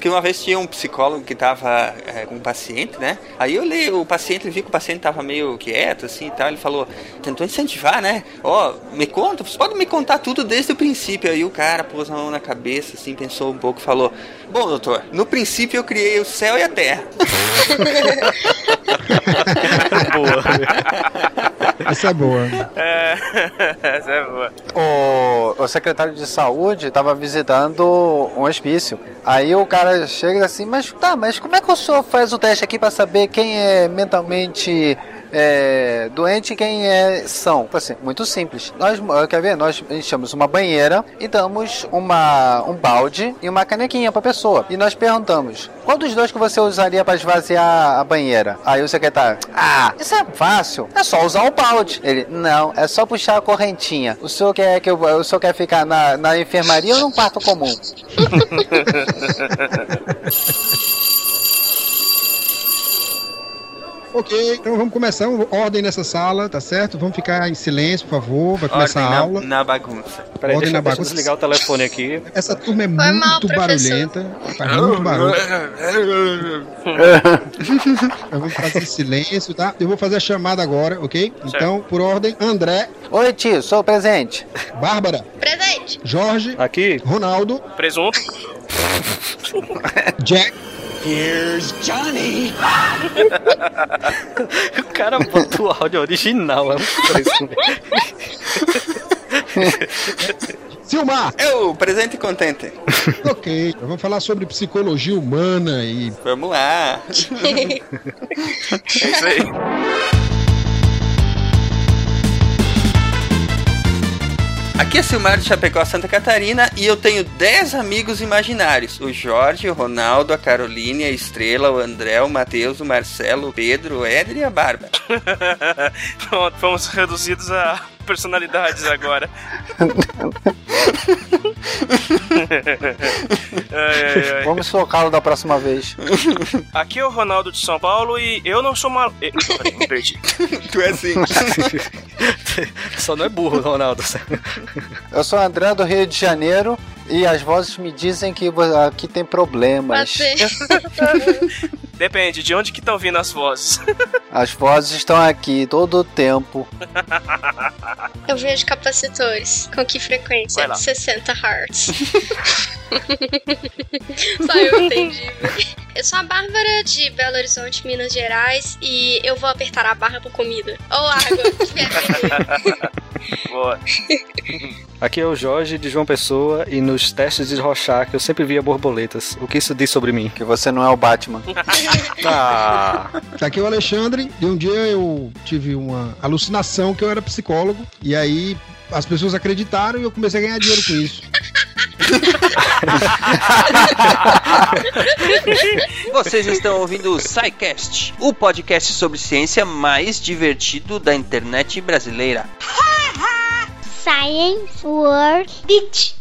Porque uma vez tinha um psicólogo que tava é, com um paciente, né? Aí eu li o paciente, viu que o paciente tava meio quieto, assim e tal. Ele falou, tentou incentivar, né? Ó, oh, me conta, você pode me contar tudo desde o princípio. Aí o cara pôs a mão na cabeça, assim, pensou um pouco e falou: Bom, doutor, no princípio eu criei o céu e a terra. boa. Essa é boa. É, essa é boa. O, o secretário de saúde estava visitando um hospício. Aí o cara chega assim, mas tá, mas como é que o senhor faz o teste aqui para saber quem é mentalmente é, doente quem é são. Assim, muito simples. Nós, quer ver? Nós enchemos uma banheira e damos uma, um balde e uma canequinha pra pessoa. E nós perguntamos, qual dos dois que você usaria para esvaziar a banheira? Aí o secretário, ah, isso é fácil. É só usar o balde. Ele, não, é só puxar a correntinha. O senhor quer que eu, o senhor quer ficar na, na enfermaria ou num quarto comum? Ok, então vamos começar. Ordem nessa sala, tá certo? Vamos ficar em silêncio, por favor. Vai começar Ordem a aula. Na, na bagunça. Peraí, Ordem deixa, na deixa eu bagunça. desligar o telefone aqui. Essa turma é Foi muito mal, barulhenta. Faz muito barulho. Eu vou fazer silêncio, tá? Eu vou fazer a chamada agora, ok? Então, por ordem, André, Oi, tio, sou presente. Bárbara, Presente. Jorge, Aqui, Ronaldo, Presunto. Jack, o cara botou o áudio original. É. Silmar. Eu, presente e contente. Ok, eu vou falar sobre psicologia humana e Vamos lá. É isso aí. Aqui é Silmar de Chapecó, Santa Catarina, e eu tenho 10 amigos imaginários. O Jorge, o Ronaldo, a Caroline, a Estrela, o André, o Matheus, o Marcelo, o Pedro, o Éder e a Bárbara. Pronto, fomos reduzidos a personalidades agora. ai, ai, ai. Vamos focá-lo da próxima vez. Aqui é o Ronaldo de São Paulo e eu não sou mal. Peraí, me perdi. tu é assim. Só não é burro, Ronaldo. Eu sou o André do Rio de Janeiro e as vozes me dizem que aqui tem problemas. Bater. Depende de onde que estão vindo as vozes. As vozes estão aqui todo o tempo. Eu vejo capacitores. Com que frequência? lá. 60 Hz. Só eu entendi. Eu sou a Bárbara de Belo Horizonte, Minas Gerais, e eu vou apertar a barra por comida. Ou água. que. Boa. Aqui é o Jorge de João Pessoa e nos testes de Rorschach eu sempre via borboletas. O que isso diz sobre mim? Que você não é o Batman. Ah, Tá aqui o Alexandre, e um dia eu tive uma alucinação que eu era psicólogo, e aí as pessoas acreditaram e eu comecei a ganhar dinheiro com isso. Vocês estão ouvindo o SciCast, o podcast sobre ciência mais divertido da internet brasileira. Science World Beach.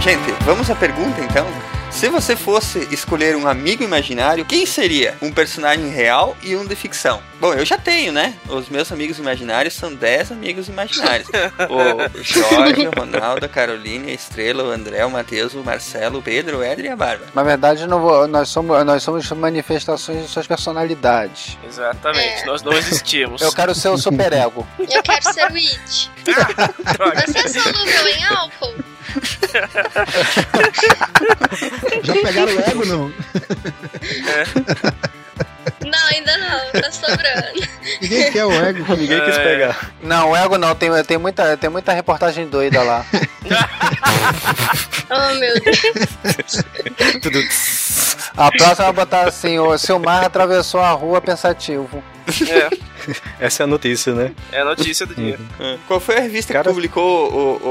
Gente, vamos à pergunta então. Se você fosse escolher um amigo imaginário, quem seria? Um personagem real e um de ficção? Bom, eu já tenho, né? Os meus amigos imaginários são 10 amigos imaginários. o Jorge, o Ronaldo, a Caroline, a Estrela, o André, o Matheus, o Marcelo, o Pedro, o Éder e a Bárbara. Na verdade, não vou- nós, somos, nós somos manifestações de suas personalidades. Exatamente, É. nós não existimos. Eu quero ser o superego. Eu quero ser o It. Você é solúvel em álcool? Já pegaram o ego, não? Não, ainda não. Tá sobrando. Ninguém quer o ego. ninguém quis É. pegar. Não, o ego não, tem, tem, muita, tem muita reportagem doida lá. Oh, meu Deus. A próxima vai botar assim: o Silmar atravessou a rua pensativo. É, Essa é a notícia, né? é a notícia do dia. Qual foi a revista Cara- que publicou o,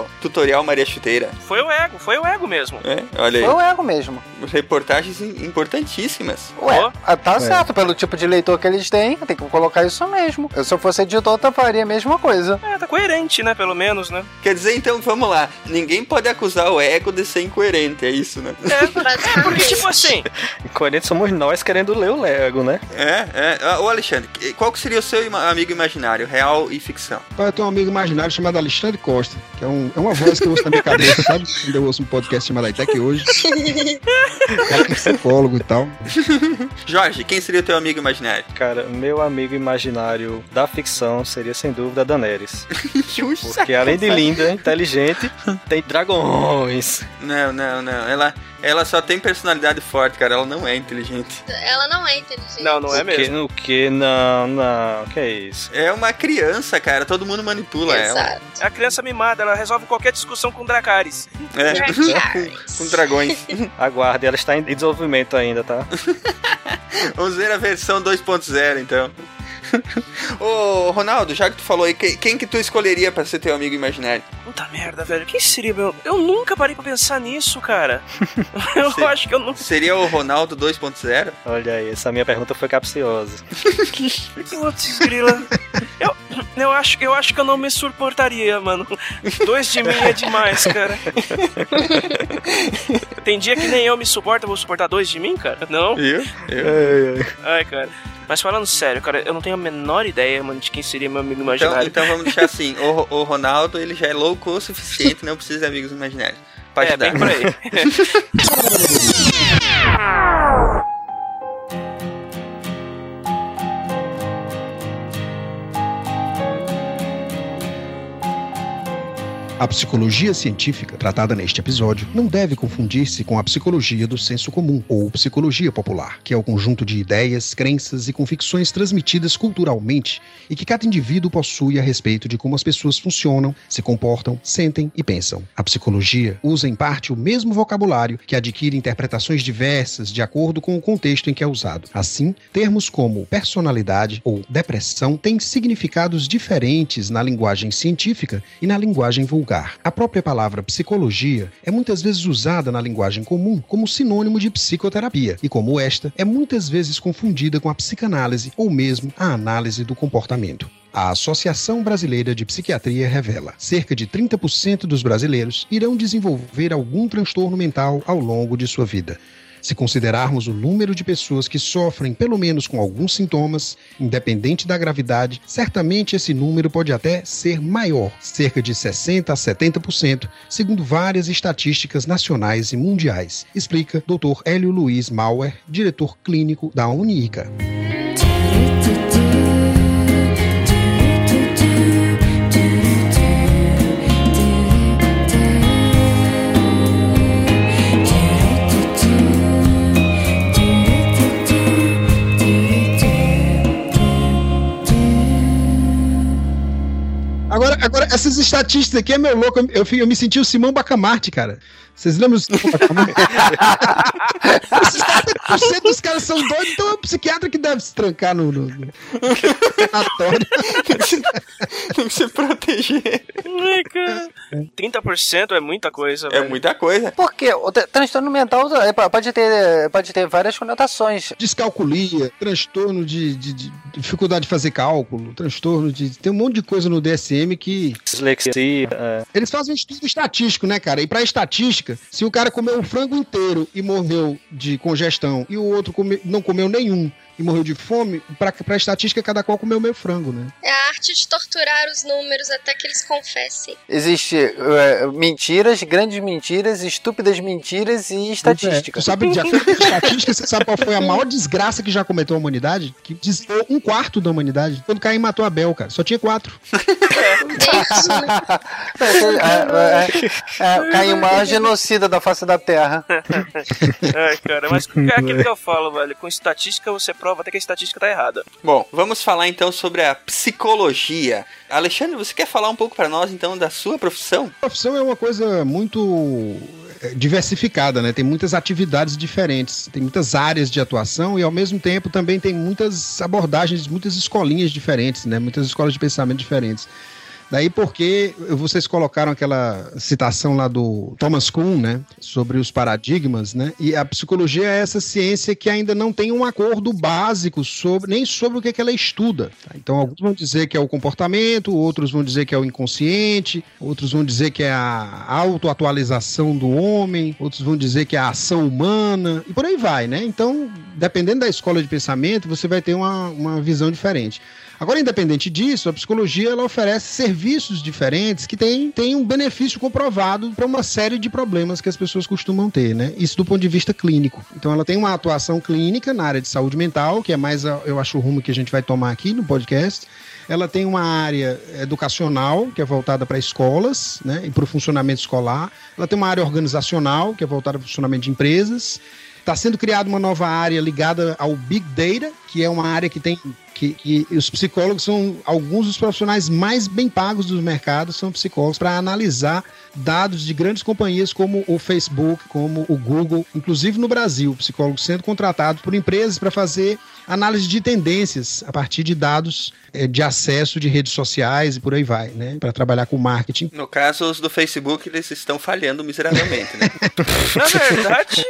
o tutorial Maria Chuteira? Foi o ego, foi o ego mesmo. É, olha aí. Foi o ego mesmo. Reportagens im- importantíssimas. Ué, ah, tá certo, pelo tipo de leitor que eles têm, tem que colocar isso mesmo. Eu, se eu fosse editor, eu faria a mesma coisa. É, tá coerente, né? Pelo menos, né? Quer dizer, então, vamos lá. Ninguém pode acusar o ego de ser incoerente, é isso, né? É, porque, tipo assim, Incoerentes somos nós querendo ler o Lego, né? É, é. Ah, Ô, Alexandre, qual que seria o seu amigo imaginário, real e ficção? Eu tenho um amigo imaginário chamado Alexandre Costa, que é, um- é uma voz que eu ouço na minha cabeça, sabe? Quando eu ouço um podcast chamado Aitec hoje. É psicólogo e tal. Jorge, quem seria o teu amigo imaginário? Cara, meu amigo imaginário da ficção seria sem dúvida a Daenerys. Justo. Porque além de linda, inteligente, tem dragões. Não, não, não. Ela, ela só tem personalidade forte, cara. Ela não é inteligente. Ela não é inteligente. Não, não é o que, mesmo. o que? Não, não. O que é isso? É uma criança, cara. Todo mundo manipula ela. Exato. É a criança mimada, ela resolve qualquer discussão com Dracarys. É. Dracarys. com, com dragões. Aguarde, ela está em desenvolvimento ainda, tá? Vamos ver a versão 2.0, então. Ô, Ronaldo, já que tu falou aí, que- quem que tu escolheria pra ser teu amigo imaginário? Puta merda, velho. Quem seria meu. Eu nunca parei pra pensar nisso, cara. eu Sim. acho que eu nunca. Seria o Ronaldo 2.0? Olha aí, essa minha pergunta foi capciosa. Putz, grila. Eu, eu, acho, eu acho que eu não me suportaria, mano. Dois de mim é demais, cara. Tem dia que nem eu me suporto, eu vou suportar dois de mim, cara? Não? Viu? Eu. Ai, cara. Mas falando sério, cara, eu não tenho a menor ideia, mano, de quem seria meu amigo Então, imaginário. então vamos deixar assim: o, o Ronaldo ele já é louco o suficiente, não precisa de amigos imaginários. Pode é, dar. bem por aí. A psicologia científica, tratada neste episódio, não deve confundir-se com a psicologia do senso comum, ou psicologia popular, que é o conjunto de ideias, crenças e convicções transmitidas culturalmente e que cada indivíduo possui a respeito de como as pessoas funcionam, se comportam, sentem e pensam. A psicologia usa em parte o mesmo vocabulário que adquire interpretações diversas de acordo com o contexto em que é usado. Assim, termos como personalidade ou depressão têm significados diferentes na linguagem científica e na linguagem vulgar. A própria palavra psicologia é muitas vezes usada na linguagem comum como sinônimo de psicoterapia, e como esta, é muitas vezes confundida com a psicanálise ou mesmo a análise do comportamento. A Associação Brasileira de Psiquiatria revela: cerca de 30% dos brasileiros irão desenvolver algum transtorno mental ao longo de sua vida. Se considerarmos o número de pessoas que sofrem pelo menos com alguns sintomas, independente da gravidade, certamente esse número pode até ser maior, cerca de 60 a 70%, segundo várias estatísticas nacionais e mundiais, explica Dr. Hélio Luiz Mauer, diretor clínico da Uniica. Agora, agora, essas estatísticas aqui é meu louco. Eu, eu, eu me senti o Simão Bacamarte, cara. Vocês lembram do Simão Bacamarte? Esses 70% dos caras são doidos, então é o psiquiatra que deve se trancar no, no, no sanatório. Tem que se proteger. Ai, cara. 30% é muita coisa, É velho. muita coisa. Porque o tra- transtorno mental é, pode ter, pode ter várias conotações. Descalculia, transtorno de, de- de dificuldade de fazer cálculo, transtorno de. Tem um monte de coisa no DSM que. É, Eles fazem um estudo estatístico, né, cara? E pra estatística, se o cara comeu o frango inteiro e morreu de congestão e o outro come- não comeu nenhum e morreu de fome, pra, pra estatística, cada qual comeu meio frango, né? É a arte de torturar os números até que eles confessem. Existe é, mentiras, grandes mentiras, estúpidas mentiras e estatística. É, sabe, já fez estatística, você sabe qual foi a maior desgraça que já cometeu a humanidade? Que desviou um quarto da humanidade. Quando Caim matou Abel, cara. Só tinha quatro. é, é, é, caiu o maior genocida da face da Terra. Ai, cara, mas é aquilo que eu falo, velho. Com estatística você prova até que a estatística tá errada. Bom, vamos falar então sobre a psicologia. Alexandre, você quer falar um pouco pra nós então da sua profissão? A profissão é uma coisa muito é, diversificada, né? Tem muitas atividades diferentes, tem muitas áreas de atuação e ao mesmo tempo também tem muitas abordagens, muitas escolinhas diferentes, né? Muitas escolas de pensamento diferentes. Daí porque vocês colocaram aquela citação lá do Thomas Kuhn, né, sobre os paradigmas, né? E a psicologia é essa ciência que ainda não tem um acordo básico sobre nem sobre o que, é que ela estuda. tá? Então alguns vão dizer que é o comportamento, outros vão dizer que é o inconsciente, outros vão dizer que é a autoatualização do homem, outros vão dizer que é a ação humana e por aí vai, né? Então dependendo da escola de pensamento, você vai ter uma, uma visão diferente. Agora, independente disso, a psicologia ela oferece serviços diferentes que têm, têm um benefício comprovado para uma série de problemas que as pessoas costumam ter, né? Isso do ponto de vista clínico. Então, ela tem uma atuação clínica na área de saúde mental, que é mais, eu acho, o rumo que a gente vai tomar aqui no podcast. Ela tem uma área educacional, que é voltada para escolas, né? E para o funcionamento escolar. Ela tem uma área organizacional, que é voltada para o funcionamento de empresas. Está sendo criada uma nova área ligada ao Big Data, que é uma área que tem que, que, os psicólogos são alguns dos profissionais mais bem pagos do mercado, são psicólogos para analisar dados de grandes companhias como o Facebook, como o Google, inclusive no Brasil, psicólogos sendo contratados por empresas para fazer análise de tendências a partir de dados é, de acesso de redes sociais e por aí vai, né? Para trabalhar com marketing. No caso, os do Facebook, eles estão falhando miseravelmente, né? Na verdade,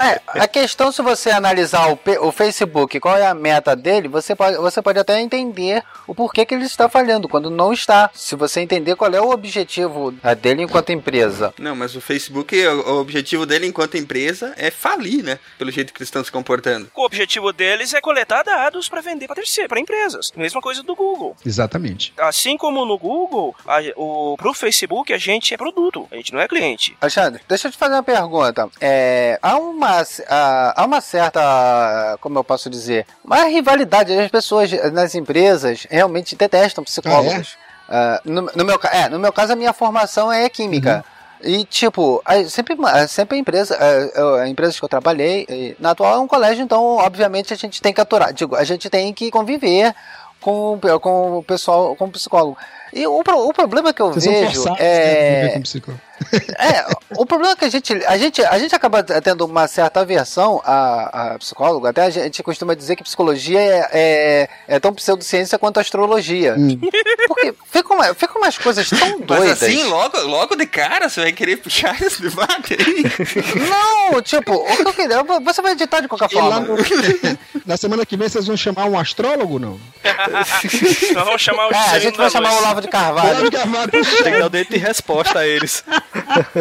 É, a questão, se você analisar o, o Facebook, qual é a meta dele, você pode, você pode até entender o porquê que ele está falhando, quando não está. Se você entender qual é o objetivo ah, dele enquanto empresa. Não, mas o Facebook, o, o objetivo dele enquanto empresa é falir, né? Pelo jeito que eles estão se comportando. o objetivo deles é coletar dados para vender para terceiro, para empresas. Mesma coisa do Google. Exatamente. Assim como no Google, a, o, pro Facebook a gente é produto, a gente não é cliente. Alexandre, deixa eu te fazer uma pergunta. É, há, uma, há uma certa, como eu posso dizer, uma rivalidade. As pessoas nas empresas realmente detestam psicólogos. Ah, no, no meu, é, no meu caso, a minha formação é química. E, tipo, a- sempre, a- sempre a empresa, a, a- a empresa que eu trabalhei, na atual é um colégio, então, obviamente, a gente tem que aturar. Digo, a gente tem que conviver com, com o pessoal, com o psicólogo. E o, o problema que eu Vocês vejo forçados né, é. É, o problema é que a gente, a gente, a gente acaba tendo uma certa aversão a, a psicólogo. Até a gente costuma dizer que psicologia é, é, é tão pseudociência quanto a astrologia. Hum. Porque fica, uma, fica umas coisas tão Mas doidas. assim, logo, logo de cara, você vai querer puxar esse debate aí? Não, tipo, o que eu queria, você vai editar de qualquer E forma. no- Na semana que vem vocês vão chamar um astrólogo, não? Nós vamos chamar o É, a gente vai chamar o. Olavo de Carvalho. Olavo de Carvalho. Tem que dar o direito de resposta a eles.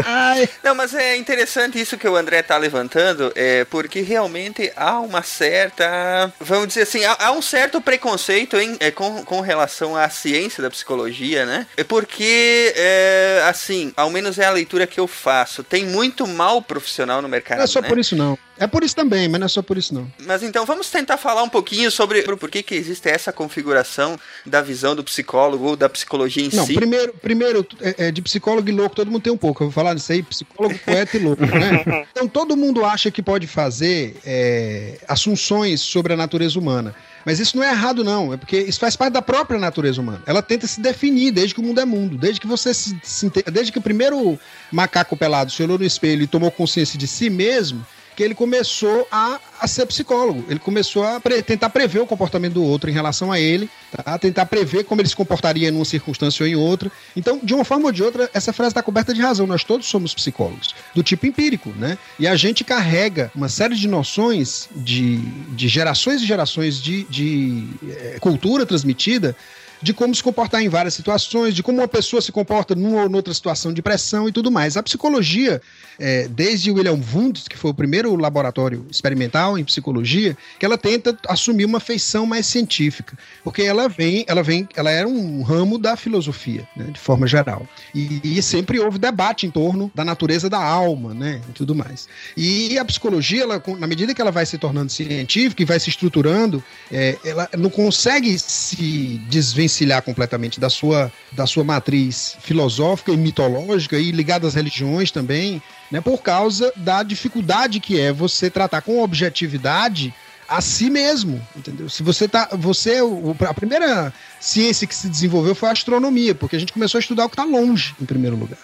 Ai, Não, mas é interessante isso que o André tá levantando, é, porque realmente há uma certa, vamos dizer assim, há, há um certo preconceito em, é, com, com relação à ciência da psicologia, né? É porque, é, assim, ao menos é a leitura que eu faço, tem muito mal profissional no mercado, não é só né? por isso, não. É por isso também, mas não é só por isso, não. Mas então vamos tentar falar um pouquinho sobre por que que existe essa configuração da visão do psicólogo ou da psicologia em Não, si. primeiro, primeiro é, é, de psicólogo e louco, todo mundo tem um pouco. Eu vou falar disso aí, psicólogo, poeta e louco, né? Então todo mundo acha que pode fazer é, assunções sobre a natureza humana. Mas isso não é errado, não. É porque isso faz parte da própria natureza humana. Ela tenta se definir desde que o mundo é mundo. Desde que você se, se Desde que o primeiro macaco pelado se olhou no espelho e tomou consciência de si mesmo, ele começou a, a ser psicólogo. Ele começou a pre- tentar prever o comportamento do outro em relação a ele, tá? tentar prever como ele se comportaria em uma circunstância ou em outra. Então, de uma forma ou de outra, essa frase está coberta de razão. Nós todos somos psicólogos, do tipo empírico, né? E a gente carrega uma série de noções de, de gerações e gerações de, de eh, cultura transmitida de como se comportar em várias situações, de como uma pessoa se comporta numa ou noutra situação de pressão e tudo mais. A psicologia, é, desde William Wundt, que foi o primeiro laboratório experimental em psicologia, que ela tenta assumir uma feição mais científica, porque ela vem, ela vem, ela era um ramo da filosofia, né, de forma geral. E, e sempre houve debate em torno da natureza da alma, né, e tudo mais. E a psicologia, ela, na medida que ela vai se tornando científica e vai se estruturando, é, ela não consegue se desvencilhar completamente da sua, da sua matriz filosófica e mitológica e ligada às religiões também, né, por causa da dificuldade que é você tratar com objetividade a si mesmo, entendeu? Se você tá, você a primeira ciência que se desenvolveu foi a astronomia, porque a gente começou a estudar o que está longe, em primeiro lugar.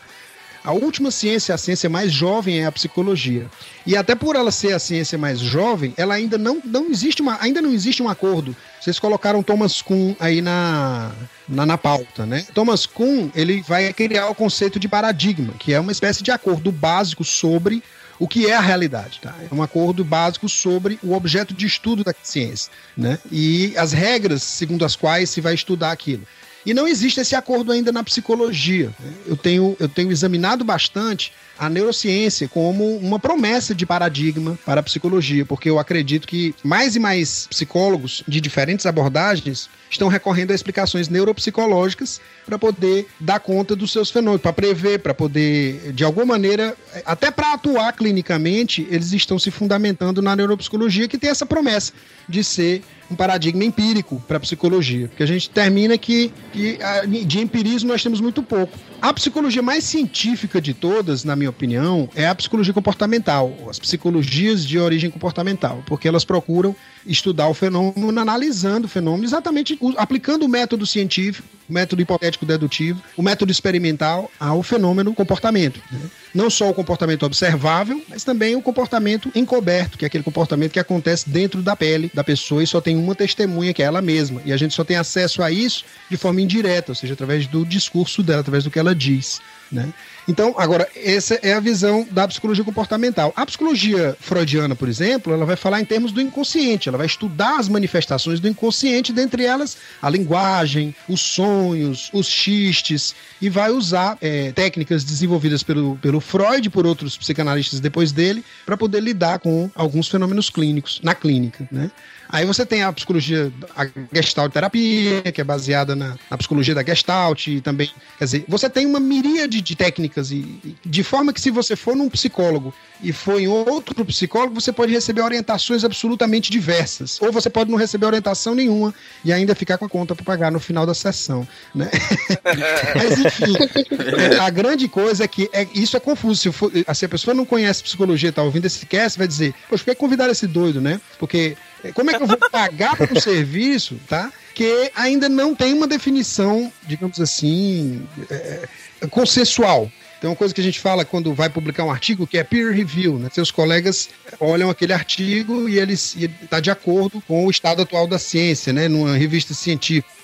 A última ciência, a ciência mais jovem é a psicologia. E até por ela ser a ciência mais jovem, ela ainda não, não existe uma, ainda não existe um acordo. Vocês colocaram Thomas Kuhn aí na, na, na pauta, né? Thomas Kuhn, ele vai criar o conceito de paradigma, que é uma espécie de acordo básico sobre o que é a realidade, tá? É um acordo básico sobre o objeto de estudo da ciência, né? E as regras segundo as quais se vai estudar aquilo. E não existe esse acordo ainda na psicologia. Eu tenho, eu tenho examinado bastante a neurociência como uma promessa de paradigma para a psicologia, porque eu acredito que mais e mais psicólogos de diferentes abordagens estão recorrendo a explicações neuropsicológicas para poder dar conta dos seus fenômenos, para prever, para poder, de alguma maneira, até para atuar clinicamente, eles estão se fundamentando na neuropsicologia, que tem essa promessa de ser um paradigma empírico para a psicologia, porque a gente termina que, que de empirismo nós temos muito pouco. A psicologia mais científica de todas, na minha opinião, é a psicologia comportamental, as psicologias de origem comportamental, porque elas procuram estudar o fenômeno, analisando o fenômeno, exatamente aplicando o método científico, o método hipotético dedutivo, o método experimental ao fenômeno comportamento. Né? Não só o comportamento observável, mas também o comportamento encoberto, que é aquele comportamento que acontece dentro da pele da pessoa e só tem uma testemunha, que é ela mesma. E a gente só tem acesso a isso de forma indireta, ou seja, através do discurso dela, através do que ela diz. Né? Então, agora, essa é a visão da psicologia comportamental. A psicologia freudiana, por exemplo, ela vai falar em termos do inconsciente, ela vai estudar as manifestações do inconsciente, dentre elas a linguagem, os sonhos, os xistes, e vai usar é, técnicas desenvolvidas pelo, pelo Freud, por outros psicanalistas depois dele, para poder lidar com alguns fenômenos clínicos, na clínica. Né? Aí você tem a psicologia, a Gestalt terapia, que é baseada na, na, psicologia da Gestalt, e também, quer dizer, você tem uma miríade de técnicas, e, de forma que se você for num psicólogo e for em outro psicólogo, você pode receber orientações absolutamente diversas. Ou você pode não receber orientação nenhuma e ainda ficar com a conta para pagar no final da sessão. Né? Mas, enfim, a grande coisa é que é, isso é confuso. Se, for, se a pessoa não conhece psicologia está ouvindo esse cast, vai dizer, poxa, por que convidar esse doido, né? Porque como é que eu vou pagar por um serviço, tá? Que ainda não tem uma definição, digamos assim, é, consensual. Tem uma coisa que a gente fala quando vai publicar um artigo que é peer review, né? Seus colegas olham aquele artigo e eles está de acordo com o estado atual da ciência, né? Numa revista científica.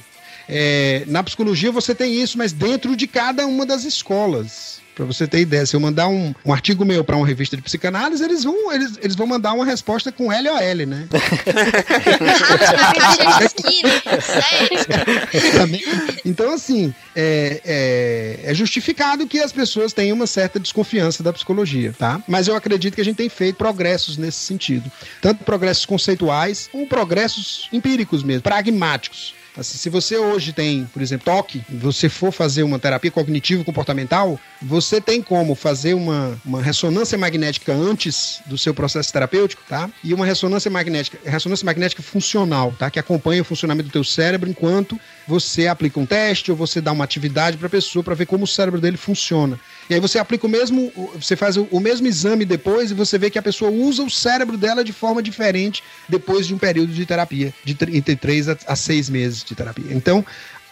É, na psicologia você tem isso, mas dentro de cada uma das escolas. Para você ter ideia, se eu mandar um, um artigo meu para uma revista de psicanálise, eles vão, eles, eles vão mandar uma resposta com L ou L, né? então, assim, é, é, é, justificado que as pessoas tenham uma certa desconfiança da psicologia, tá? Mas eu acredito que a gente tem feito progressos nesse sentido. Tanto progressos conceituais, como progressos empíricos mesmo, pragmáticos. Assim, se você hoje tem, por exemplo, toque, você for fazer uma terapia cognitivo-comportamental, você tem como fazer uma, uma ressonância magnética antes do seu processo terapêutico, tá? E uma ressonância magnética, ressonância magnética funcional, tá? Que acompanha o funcionamento do teu cérebro enquanto você aplica um teste ou você dá uma atividade para a pessoa para ver como o cérebro dele funciona. E aí você aplica o mesmo, você faz o mesmo exame depois e você vê que a pessoa usa o cérebro dela de forma diferente depois de um período de terapia, de entre 3 a 6 meses de terapia. Então,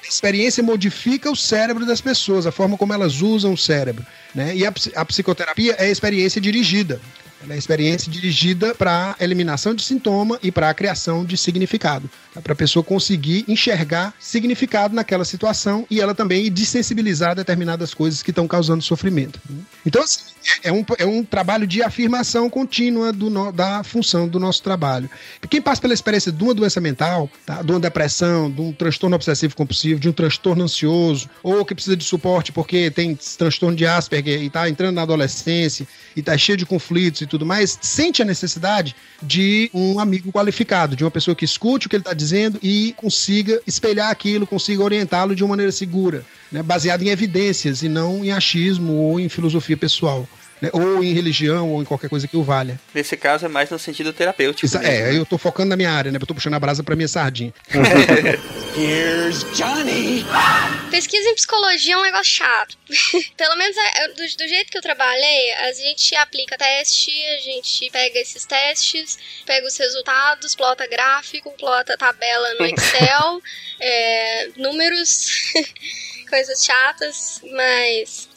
a experiência modifica o cérebro das pessoas, a forma como elas usam o cérebro. Né? E a, a psicoterapia é a experiência dirigida. Ela é experiência dirigida para a eliminação de sintoma e para a criação de significado. Tá? Para a pessoa conseguir enxergar significado naquela situação e ela também desensibilizar determinadas coisas que estão causando sofrimento. Então, assim, é, é um, é um trabalho de afirmação contínua do no, da função do nosso trabalho. Quem passa pela experiência de uma doença mental, tá? de uma depressão, de um transtorno obsessivo compulsivo, de um transtorno ansioso, ou que precisa de suporte porque tem transtorno de Asperger e está entrando na adolescência e está cheio de conflitos e tudo mais, sente a necessidade de um amigo qualificado, de uma pessoa que escute o que ele está dizendo e consiga espelhar aquilo, consiga orientá-lo de uma maneira segura, né, baseada em evidências e não em achismo ou em filosofia pessoal né? ou em religião, ou em qualquer coisa que o valha. Nesse caso é mais no sentido terapêutico. Exa mesmo, é, né? eu tô focando na minha área, né? Eu tô puxando a brasa pra minha sardinha. Here's Johnny! Pesquisa em psicologia é um negócio chato. Pelo menos é, do, do, jeito que eu trabalhei, a gente aplica teste, a gente pega esses testes, pega os resultados, plota gráfico, plota tabela no Excel, é, números. coisas chatas, mas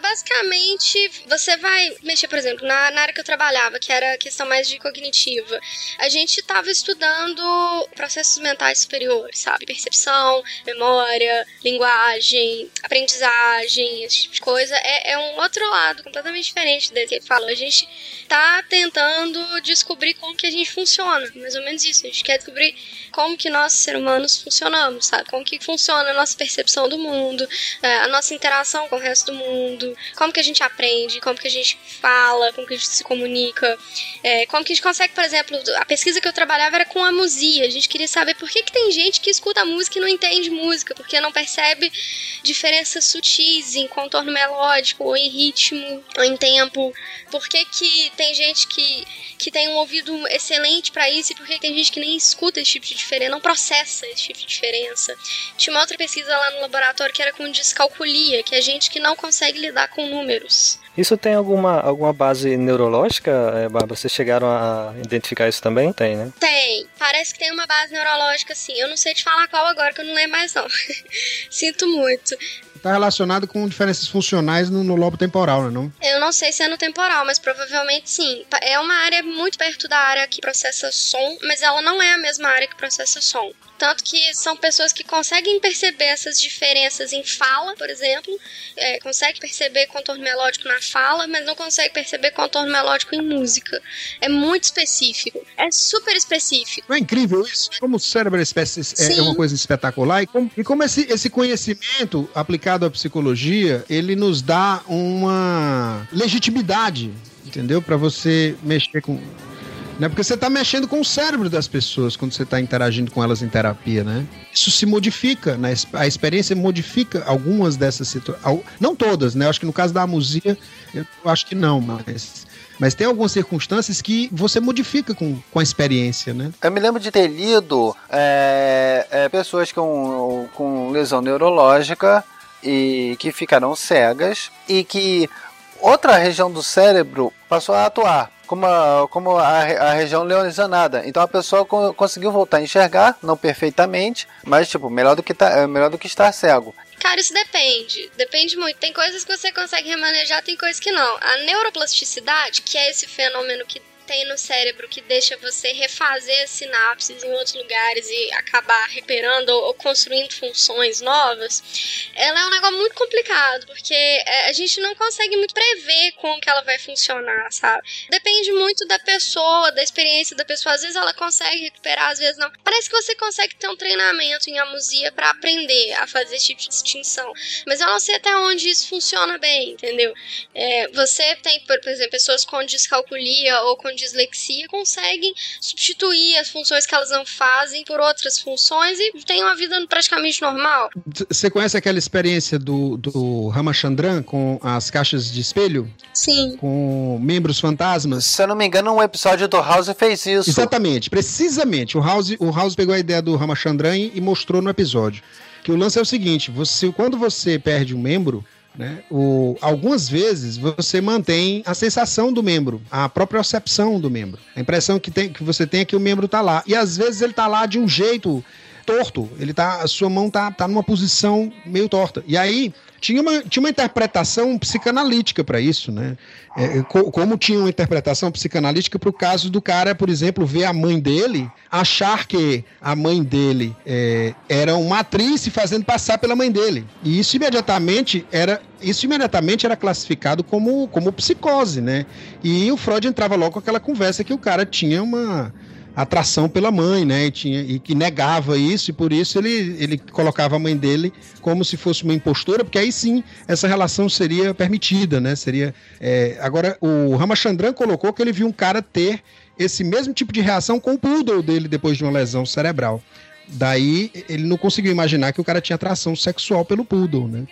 basicamente você vai mexer, por exemplo, na, na área que eu trabalhava, que era questão mais de cognitiva. A gente estava estudando processos mentais superiores, sabe? Percepção, memória, linguagem, aprendizagem, esse tipo de coisa. É, é um outro lado completamente diferente desse que ele falou. A gente tá tentando descobrir como que a gente funciona, mais ou menos isso. A gente quer descobrir como que nós, seres humanos, funcionamos, sabe? Como que funciona a nossa percepção do mundo, é, a nossa interação com o resto do mundo mundo, como que a gente aprende, como que a gente fala, como que a gente se comunica, é, como que a gente consegue, por exemplo, a pesquisa que eu trabalhava era com a musia. A gente queria saber por que, que tem gente que escuta música e não entende música, porque não percebe diferenças sutis em contorno melódico, ou em ritmo, ou em tempo. Por que, que tem gente que, que tem um ouvido excelente para isso e por que tem gente que nem escuta esse tipo de diferença, não processa esse tipo de diferença. Tinha uma outra pesquisa lá no laboratório que era com descalculia, que é gente que não consegue lidar com números. Isso tem alguma, alguma base neurológica, é, Bárbara? Vocês chegaram a identificar isso também? Tem, né? Tem. Parece que tem uma base neurológica, sim. Eu não sei te falar qual agora, que eu não lembro mais, não. Sinto muito. Está relacionado com diferenças funcionais no, no lobo temporal, né, não? Eu não sei se é no temporal, mas provavelmente sim. É uma área muito perto da área que processa som, mas ela não é a mesma área que processa som. Tanto que são pessoas que conseguem perceber essas diferenças em fala, por exemplo, é, consegue perceber contorno melódico na fala, mas não consegue perceber contorno melódico em música. É muito específico. É super específico. Não é incrível isso? Como o cérebro é, é, é uma coisa espetacular e como, e como esse, esse conhecimento aplicado à psicologia, ele nos dá uma legitimidade, entendeu? Para você mexer com né? Porque você está mexendo com o cérebro das pessoas quando você está interagindo com elas em terapia, né? Isso se modifica, né? A experiência modifica algumas dessas situações. Não todas, né? Eu acho que no caso da musia, eu acho que não, mas. Mas tem algumas circunstâncias que você modifica com, com a experiência, né? Eu me lembro de ter lido é, é, pessoas com, com lesão neurológica e que ficaram cegas e que outra região do cérebro passou a atuar como a, como a, a região leonizanada. Então a pessoa co conseguiu voltar a enxergar, não perfeitamente, mas tipo, melhor do que, tá, é melhor do que estar cego. Cara, isso depende. Depende muito. Tem coisas que você consegue remanejar, tem coisas que não. A neuroplasticidade, que é esse fenômeno que tem no cérebro que deixa você refazer sinapses em outros lugares e acabar recuperando ou, construindo funções novas, ela é um negócio muito complicado, porque é, a gente não consegue muito prever como que ela vai funcionar, sabe? Depende muito da pessoa, da experiência da pessoa. Às vezes ela consegue recuperar, às vezes não. Parece que você consegue ter um treinamento em amusia para aprender a fazer esse tipo de distinção. Mas eu não sei até onde isso funciona bem, entendeu? É, você tem, por exemplo, pessoas com descalculia ou com dislexia conseguem substituir as funções que elas não fazem por outras funções e têm uma vida praticamente normal. Você conhece aquela experiência do, do Ramachandran com as caixas de espelho? Sim. Com membros fantasmas? Se eu não me engano, um episódio do House fez isso. Exatamente, precisamente. O House, o House pegou a ideia do Ramachandran e mostrou no episódio. Que o lance é o seguinte: você, quando você perde um membro, né? O, algumas vezes você mantém a sensação do membro, a própria percepção do membro. A impressão que, tem, que você tem é que o membro está lá. E às vezes ele está lá de um jeito torto. Ele tá, a sua mão tá, tá numa posição meio torta. E aí tinha uma, tinha uma interpretação psicanalítica para isso, né? É, é como tinha uma interpretação psicanalítica para o caso do cara, por exemplo, ver a mãe dele, achar que a mãe dele é, era uma atriz se fazendo passar pela mãe dele. E isso imediatamente era isso imediatamente era classificado como, como psicose, né? E o Freud entrava logo com aquela conversa que o cara tinha uma atração pela mãe, né? E, tinha, e que negava isso, e por isso ele, ele colocava a mãe dele como se fosse uma impostora, porque aí sim essa relação seria permitida, né? Seria. É... Agora, o Ramachandran colocou que ele viu um cara ter esse mesmo tipo de reação com o poodle dele depois de uma lesão cerebral. Daí ele não conseguiu imaginar que o cara tinha atração sexual pelo poodle, né?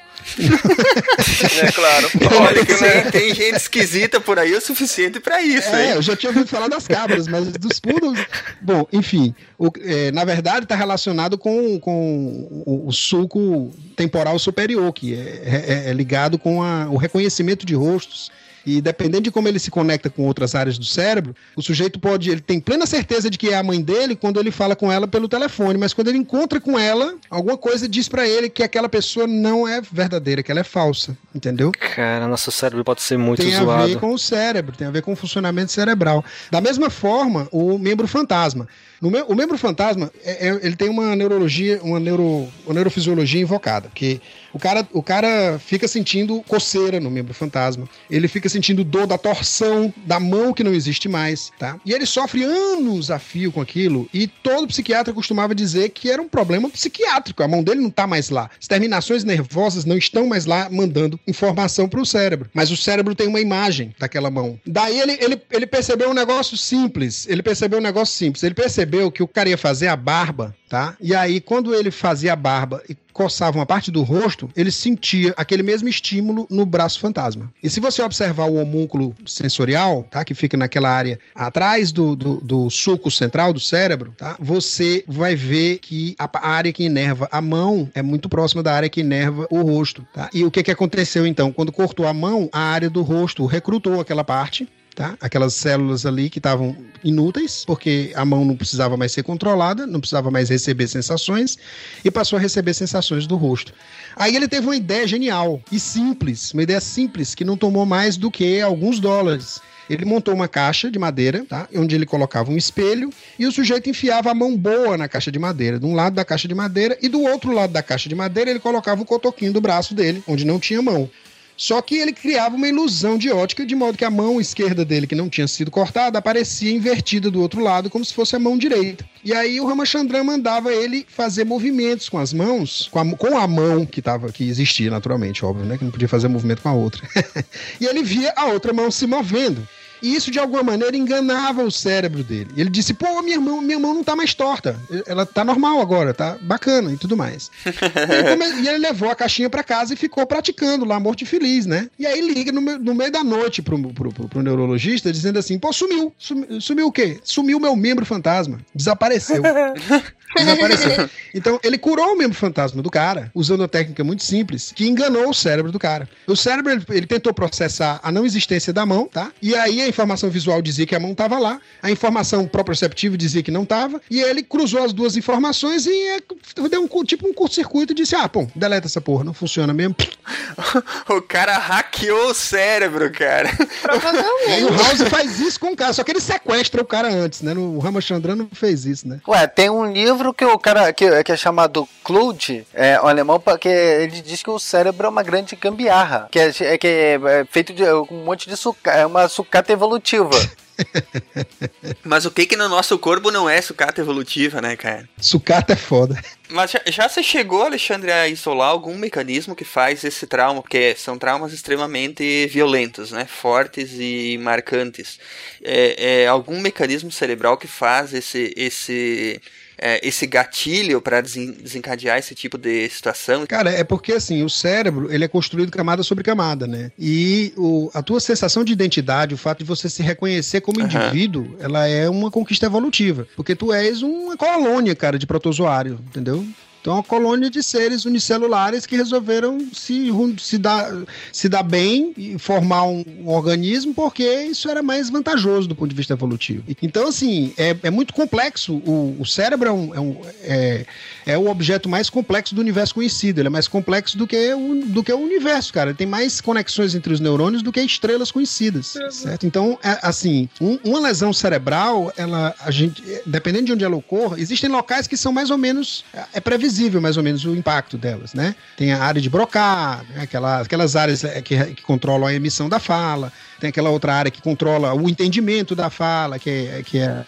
é claro. Olha que né, tem gente esquisita por aí o suficiente para isso. É, hein? eu já tinha ouvido falar das cabras, mas dos poodles. Bom, enfim, o, é, na verdade está relacionado com, com o, o, sulco temporal superior, que é, é, é ligado com a, o reconhecimento de rostos e dependendo de como ele se conecta com outras áreas do cérebro, o sujeito pode. Ele tem plena certeza de que é a mãe dele quando ele fala com ela pelo telefone, mas quando ele encontra com ela, alguma coisa diz para ele que aquela pessoa não é verdadeira, que ela é falsa. Entendeu? Cara, nosso cérebro pode ser muito tem zoado. Tem a ver com o cérebro, tem a ver com o funcionamento cerebral. Da mesma forma, o membro fantasma. O membro fantasma, é, é, ele tem uma neurologia, uma, neuro, uma neurofisiologia invocada, que O cara, o cara fica sentindo coceira no membro fantasma. Ele fica sentindo dor da torção da mão que não existe mais, tá? E ele sofre anos a fio com aquilo. E todo psiquiatra costumava dizer que era um problema psiquiátrico. A mão dele não tá mais lá. As terminações nervosas não estão mais lá mandando informação para o cérebro. Mas o cérebro tem uma imagem daquela mão. Daí ele, ele, ele percebeu um negócio simples. Ele percebeu um negócio simples. Ele percebeu que o cara ia fazer a barba tá? E aí, quando ele fazia a barba e coçava uma parte do rosto, ele sentia aquele mesmo estímulo no braço fantasma. E se você observar o homúnculo sensorial, tá? Que fica naquela área atrás do, do, do sulco central do cérebro, tá? Você vai ver que a área que inerva a mão é muito próxima da área que inerva o rosto, tá? E o que, que aconteceu então? Quando cortou a mão, a área do rosto recrutou aquela parte Tá? Aquelas células ali que estavam inúteis, porque a mão não precisava mais ser controlada, não precisava mais receber sensações, e passou a receber sensações do rosto. Aí ele teve uma ideia genial e simples, uma ideia simples, que não tomou mais do que alguns dólares. Ele montou uma caixa de madeira, tá? Onde ele colocava um espelho e o sujeito enfiava a mão boa na caixa de madeira, de um lado da caixa de madeira e do outro lado da caixa de madeira ele colocava o cotoquinho do braço dele, onde não tinha mão. Só que ele criava uma ilusão de ótica, de modo que a mão esquerda dele, que não tinha sido cortada, aparecia invertida do outro lado, como se fosse a mão direita. E aí o Ramachandran mandava ele fazer movimentos com as mãos, com a, com a mão que, tava, que existia naturalmente, óbvio, né? Que não podia fazer movimento com a outra. e ele via a outra mão se movendo. E isso, de alguma maneira, enganava o cérebro dele. E ele disse: pô, minha mão, minha mão não tá mais torta. Ela tá normal agora, tá bacana e tudo mais. e, ele levou a caixinha para casa e ficou praticando lá, morto e feliz, né? E aí liga no, no meio da noite pro, pro, pro, pro, neurologista dizendo assim: pô, sumiu. Sumiu, sumiu o quê? Sumiu meu membro fantasma. Desapareceu. Desapareceu. Então, ele curou o membro fantasma do cara, usando uma técnica muito simples, que enganou o cérebro do cara. O cérebro, ele, ele tentou processar a não existência da mão, tá? E aí a informação visual dizia que a mão estava lá, a informação proprioceptiva dizia que não estava, e ele cruzou as duas informações e é, deu um tipo um curto-circuito e disse: Ah, pô, deleta essa porra, não funciona mesmo. o cara hackeou o cérebro, cara. E o House faz isso com o cara, só que ele sequestra o cara antes, né? O Ramachandran não fez isso, né? Ué, tem um livro que o cara que, que é chamado Clude, é um alemão, que ele diz que o cérebro é uma grande gambiarra, que é, é que é feito de um monte de sucata, é uma sucata evolutiva. Mas o que que no nosso corpo não é sucata evolutiva, né, cara? Sucata é foda. Mas já, já você chegou, Alexandre, a isolar algum mecanismo que faz esse trauma? Porque são traumas extremamente violentos, né? Fortes e marcantes. É, é algum mecanismo cerebral que faz esse, esse é, esse gatilho para desencadear esse tipo de situação? Cara, é porque assim, o cérebro ele é construído camada sobre camada, né? E o, a tua sensação de identidade, o fato de você se reconhecer como uhum. indivíduo, ela é uma conquista evolutiva. Porque tu és uma colônia, cara, de protozoário, entendeu? Então, uma colônia de seres unicelulares que resolveram se, se, dar, se dar bem e formar um, um, organismo porque isso era mais vantajoso do ponto de vista evolutivo. Então, assim, é, é muito complexo. O, o cérebro é, um, é, um, é, é, o objeto mais complexo do universo conhecido. Ele é mais complexo do que o, do que o universo, cara. Ele tem mais conexões entre os neurônios do que estrelas conhecidas, certo? Então, é, assim, um, uma lesão cerebral, ela, a gente, dependendo de onde ela ocorra, existem locais que são mais ou menos é, é previsível previsível mais ou menos o impacto delas, né? Tem a área de Broca, né? Aquela, aquelas áreas é, que, que controlam a emissão da fala, tem aquela outra área que controla o entendimento da fala, que é, que é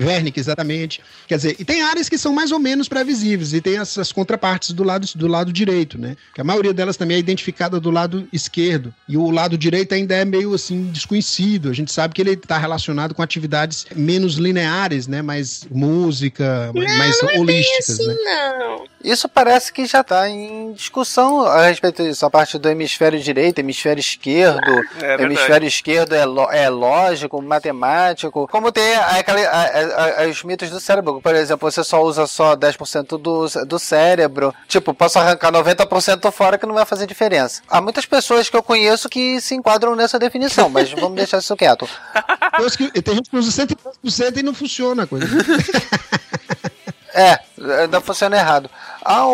Wernicke, exatamente. Quer dizer, e tem áreas que são mais ou menos previsíveis, e tem essas contrapartes do lado, do lado direito, né? Que a maioria delas também é identificada do lado esquerdo, e o lado direito ainda é meio assim desconhecido. A gente sabe que ele está relacionado com atividades menos lineares, né? Mais música, não, mais não holísticas, é bem assim, né? Não. Isso parece que já está em discussão a respeito disso, a parte do hemisfério direito, hemisfério esquerdo, é hemisfério esquerdo é, é lógico, matemático. Como tem aquela, a, a, os mitos do cérebro, por exemplo, você só usa só 10% do, do cérebro. Tipo, posso arrancar 90% fora que não vai fazer diferença. Há muitas pessoas que eu conheço que se enquadram nessa definição, mas vamos deixar isso quieto. Tem gente que usa 100% e não funciona a coisa. É, ainda funciona errado. Há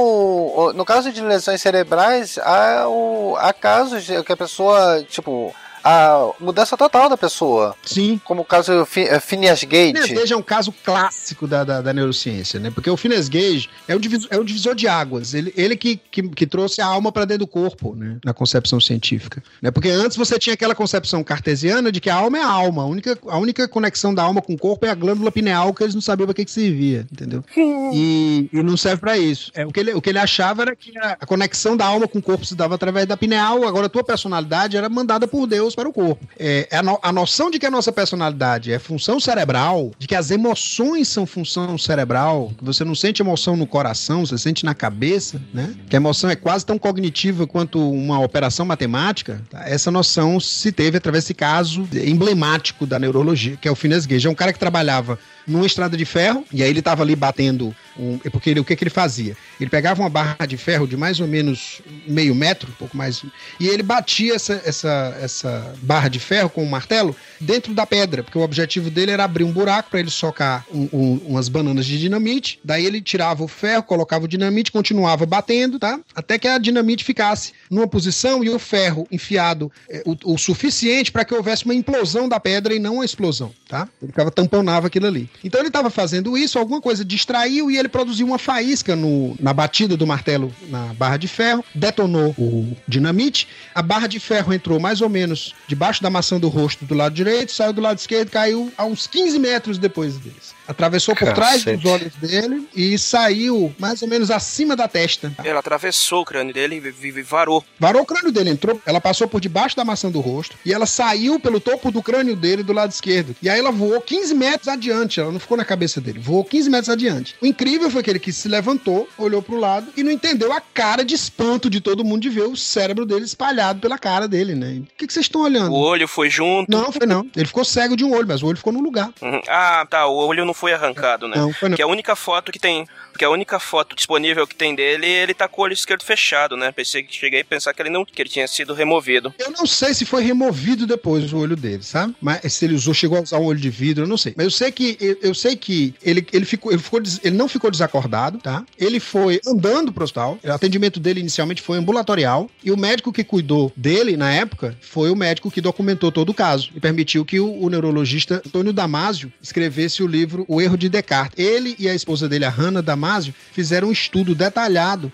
no caso de lesões cerebrais, há, o, há casos que a pessoa, tipo, a mudança total da pessoa. Sim. Como o caso eh, Phineas Gage. Phineas Gage é um caso clássico da, da, da neurociência, né? Porque o Phineas Gage é um divisor, é um divisor de águas. Ele, ele que, que, que trouxe a alma para dentro do corpo, né? Na concepção científica. Né? Porque antes você tinha aquela concepção cartesiana de que a alma é a alma. A única, a única conexão da alma com o corpo é a glândula pineal que eles não sabiam para que, que servia, entendeu? E, e não serve para isso. É, o, que ele, o que ele achava era que a, a conexão da alma com o corpo se dava através da pineal, agora a tua personalidade era mandada por Deus para o corpo. É, a, no- a noção de que a nossa personalidade é função cerebral, de que as emoções são função cerebral, que você não sente emoção no coração, você sente na cabeça, né? Que a emoção é quase tão cognitiva quanto uma operação matemática. tá? Essa noção se teve através desse caso emblemático da neurologia, que é o Phineas Gage. É um cara que trabalhava numa estrada de ferro, e aí ele estava ali batendo. Um, é porque ele, o que, que ele fazia? Ele pegava uma barra de ferro de mais ou menos meio metro, um pouco mais, e ele batia essa, essa, essa barra de ferro com um martelo dentro da pedra, porque o objetivo dele era abrir um buraco para ele socar um- um- umas bananas de dinamite. Daí ele tirava o ferro, colocava o dinamite, continuava batendo, tá? Até que a dinamite ficasse numa posição e o ferro enfiado é, o, o suficiente para que houvesse uma implosão da pedra e não uma explosão, tá? Ele ficava tamponava aquilo ali. Então ele estava fazendo isso, alguma coisa distraiu e ele produziu uma faísca no, na batida do martelo na barra de ferro, detonou o dinamite, a barra de ferro entrou mais ou menos debaixo da maçã do rosto do lado direito, saiu do lado esquerdo, caiu a uns 15 metros depois deles. Atravessou por trás Cacete. dos olhos dele e saiu mais ou menos acima da testa. Ela atravessou o crânio dele e varou. Varou o crânio dele, entrou, ela passou por debaixo da maçã do rosto e ela saiu pelo topo do crânio dele do lado esquerdo. E aí ela voou 15 metros adiante, ela não ficou na cabeça dele, voou 15 metros adiante. O incrível foi que ele que se levantou, olhou pro lado e não entendeu a cara de espanto de todo mundo de ver o cérebro dele espalhado pela cara dele, né? O que, que vocês estão olhando? O olho foi junto. Não, foi não. Ele ficou cego de um olho, mas o olho ficou no lugar. Uhum. Ah, tá. O olho não foi arrancado, né? Não, foi não. Que a única foto que tem. Porque a única foto disponível que tem dele, ele tá com o olho esquerdo fechado, né? Pensei que cheguei a pensar que ele não, que ele tinha sido removido. Eu não sei se foi removido depois o olho dele, sabe? Mas se ele usou, chegou a usar um olho de vidro, eu não sei. Mas eu sei que eu, eu sei que ele, ele ficou, ele ficou, ele não ficou desacordado, tá? Ele foi andando pro hospital. O atendimento dele inicialmente foi ambulatorial e o médico que cuidou dele na época foi o médico que documentou todo o caso e permitiu que o, o neurologista Antônio Damasio escrevesse o livro O Erro de Descartes. Ele e a esposa dele, a Hannah Damasio, fizeram um estudo detalhado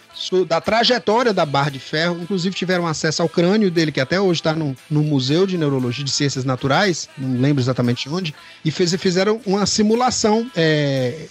da trajetória da barra de ferro, inclusive tiveram acesso ao crânio dele, que até hoje está no, no Museu de Neurologia de Ciências Naturais, não lembro exatamente onde, e fez- fizeram uma simulação é,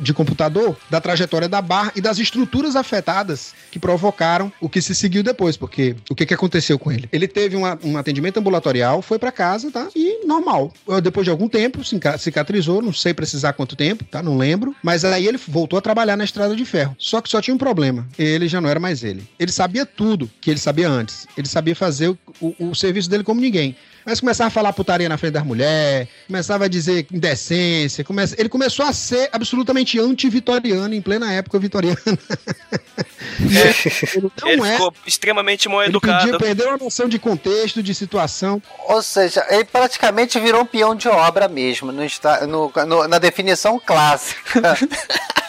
de computador da trajetória da barra e das estruturas afetadas que provocaram o que se seguiu depois, porque o que, que aconteceu com ele? Ele teve uma- um atendimento ambulatorial, foi para casa, tá? E normal. Depois de algum tempo, cica- cicatrizou, não sei precisar quanto tempo, tá? Não lembro. Mas aí ele voltou a trabalhar na estrada de ferro. Só que só tinha um problema. Ele já não era mais ele. Ele sabia tudo que ele sabia antes. Ele sabia fazer o, o- o serviço dele como ninguém. Mas começava a falar putaria na frente das mulheres, começava a dizer indecência, começa... ele começou a ser absolutamente anti-vitoriano em plena época vitoriana. ele não ele é. ficou extremamente mal Ele educado. podia perder a noção de contexto, de situação. Ou seja, ele praticamente virou um peão de obra mesmo, no, no- no- na definição clássica.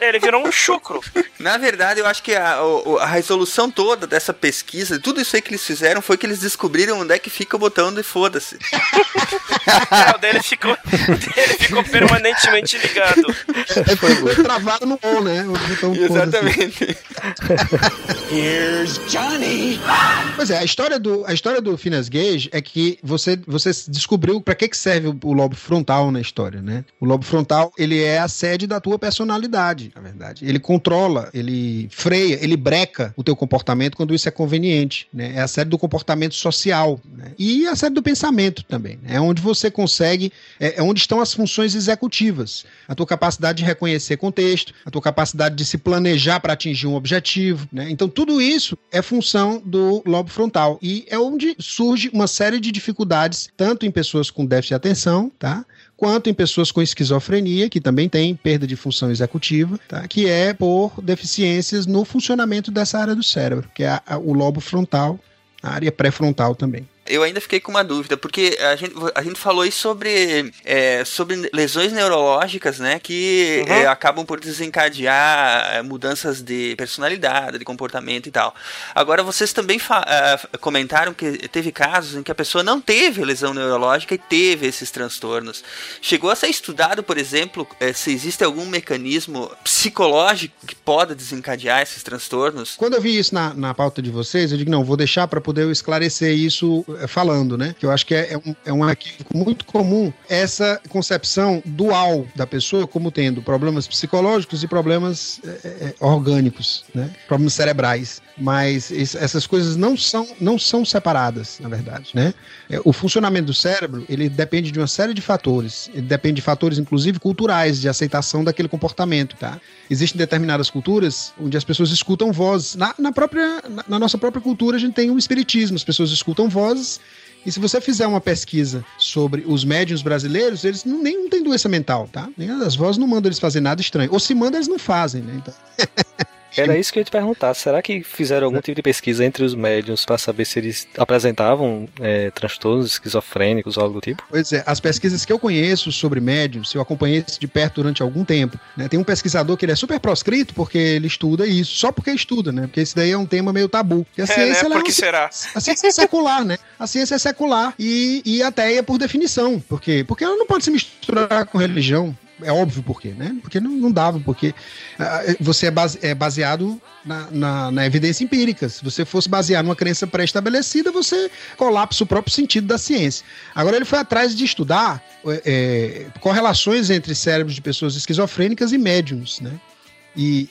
É, ele virou um chucro. Na verdade, eu acho que a, a resolução toda dessa pesquisa, tudo isso aí que eles fizeram, foi que eles descobriram onde é que fica o botão de foda-se. É, o dele ficou, dele ficou permanentemente ligado. É, foi, foi travado no on, né? Exatamente. Here's Johnny. Pois é, a história do, a história do Phineas Gage é que você, você descobriu para que, que serve o, o lobo frontal na história, né? O lobo frontal, ele é a sede da tua personalidade, na verdade. Ele controla, ele freia, ele breca o teu comportamento quando isso é conveniente, né? É a sede do comportamento social, né? E a sede do pensamento também. né? É onde você consegue, é, é onde estão as funções executivas. A tua capacidade de reconhecer contexto, a tua capacidade de se planejar para atingir um objetivo, né? Então tudo isso é função do lobo frontal e é onde surge uma série de dificuldades, tanto em pessoas com déficit de atenção, tá? Quanto em pessoas com esquizofrenia, que também tem perda de função executiva, tá? que é por deficiências no funcionamento dessa área do cérebro, que é a- a- o lobo frontal, a área pré-frontal também. Eu ainda fiquei com uma dúvida, porque a gente, a gente falou aí sobre, é, sobre lesões neurológicas, né, que uhum. é, acabam por desencadear é, mudanças de personalidade, de comportamento e tal. Agora, vocês também uh, comentaram que teve casos em que a pessoa não teve lesão neurológica e teve esses transtornos. Chegou a ser estudado, por exemplo, é, se existe algum mecanismo psicológico que pode desencadear esses transtornos? Quando eu vi isso na, na pauta de vocês, eu digo, não, vou deixar para poder esclarecer isso é, falando, né? Que eu acho que é, é, um, é um equívoco muito comum essa concepção dual da pessoa como tendo problemas psicológicos e problemas é, é, orgânicos, né? Problemas cerebrais. Mas essas coisas não são, não são separadas, na verdade, né? É, o funcionamento do cérebro, ele depende de uma série de fatores. Ele depende de fatores, inclusive, culturais, de aceitação daquele comportamento, tá? Existem determinadas culturas onde as pessoas escutam vozes. Na, na própria, na, na nossa própria cultura, a gente tem um espiritismo. As pessoas escutam vozes e se você fizer uma pesquisa sobre os médiums brasileiros, eles não, nem não têm doença mental, tá? Nem as vozes não mandam eles fazer nada estranho. Ou se mandam, eles não fazem, né? Então... Era isso que eu ia te perguntar. Será que fizeram algum tipo de pesquisa entre os médiums para saber se eles apresentavam é, transtornos esquizofrênicos ou algo do tipo? Pois é, as pesquisas que eu conheço sobre médiums, eu acompanhei isso de perto durante algum tempo. Né? Tem um pesquisador que ele é super proscrito porque ele estuda isso, só porque estuda, né? Porque esse daí é um tema meio tabu. E a ciência, é, né? Por que é, será? A ciência é secular, né? A ciência é secular e, e ateia por definição. Por quê? Porque ela não pode se misturar com religião é óbvio por quê, né? Porque não, não dava, porque uh, você é, base, é baseado na, na, na, evidência empírica. Se você fosse basear numa crença pré-estabelecida, você colapsa o próprio sentido da ciência. Agora, ele foi atrás de estudar é, correlações entre cérebros de pessoas esquizofrênicas e médiums, né? E,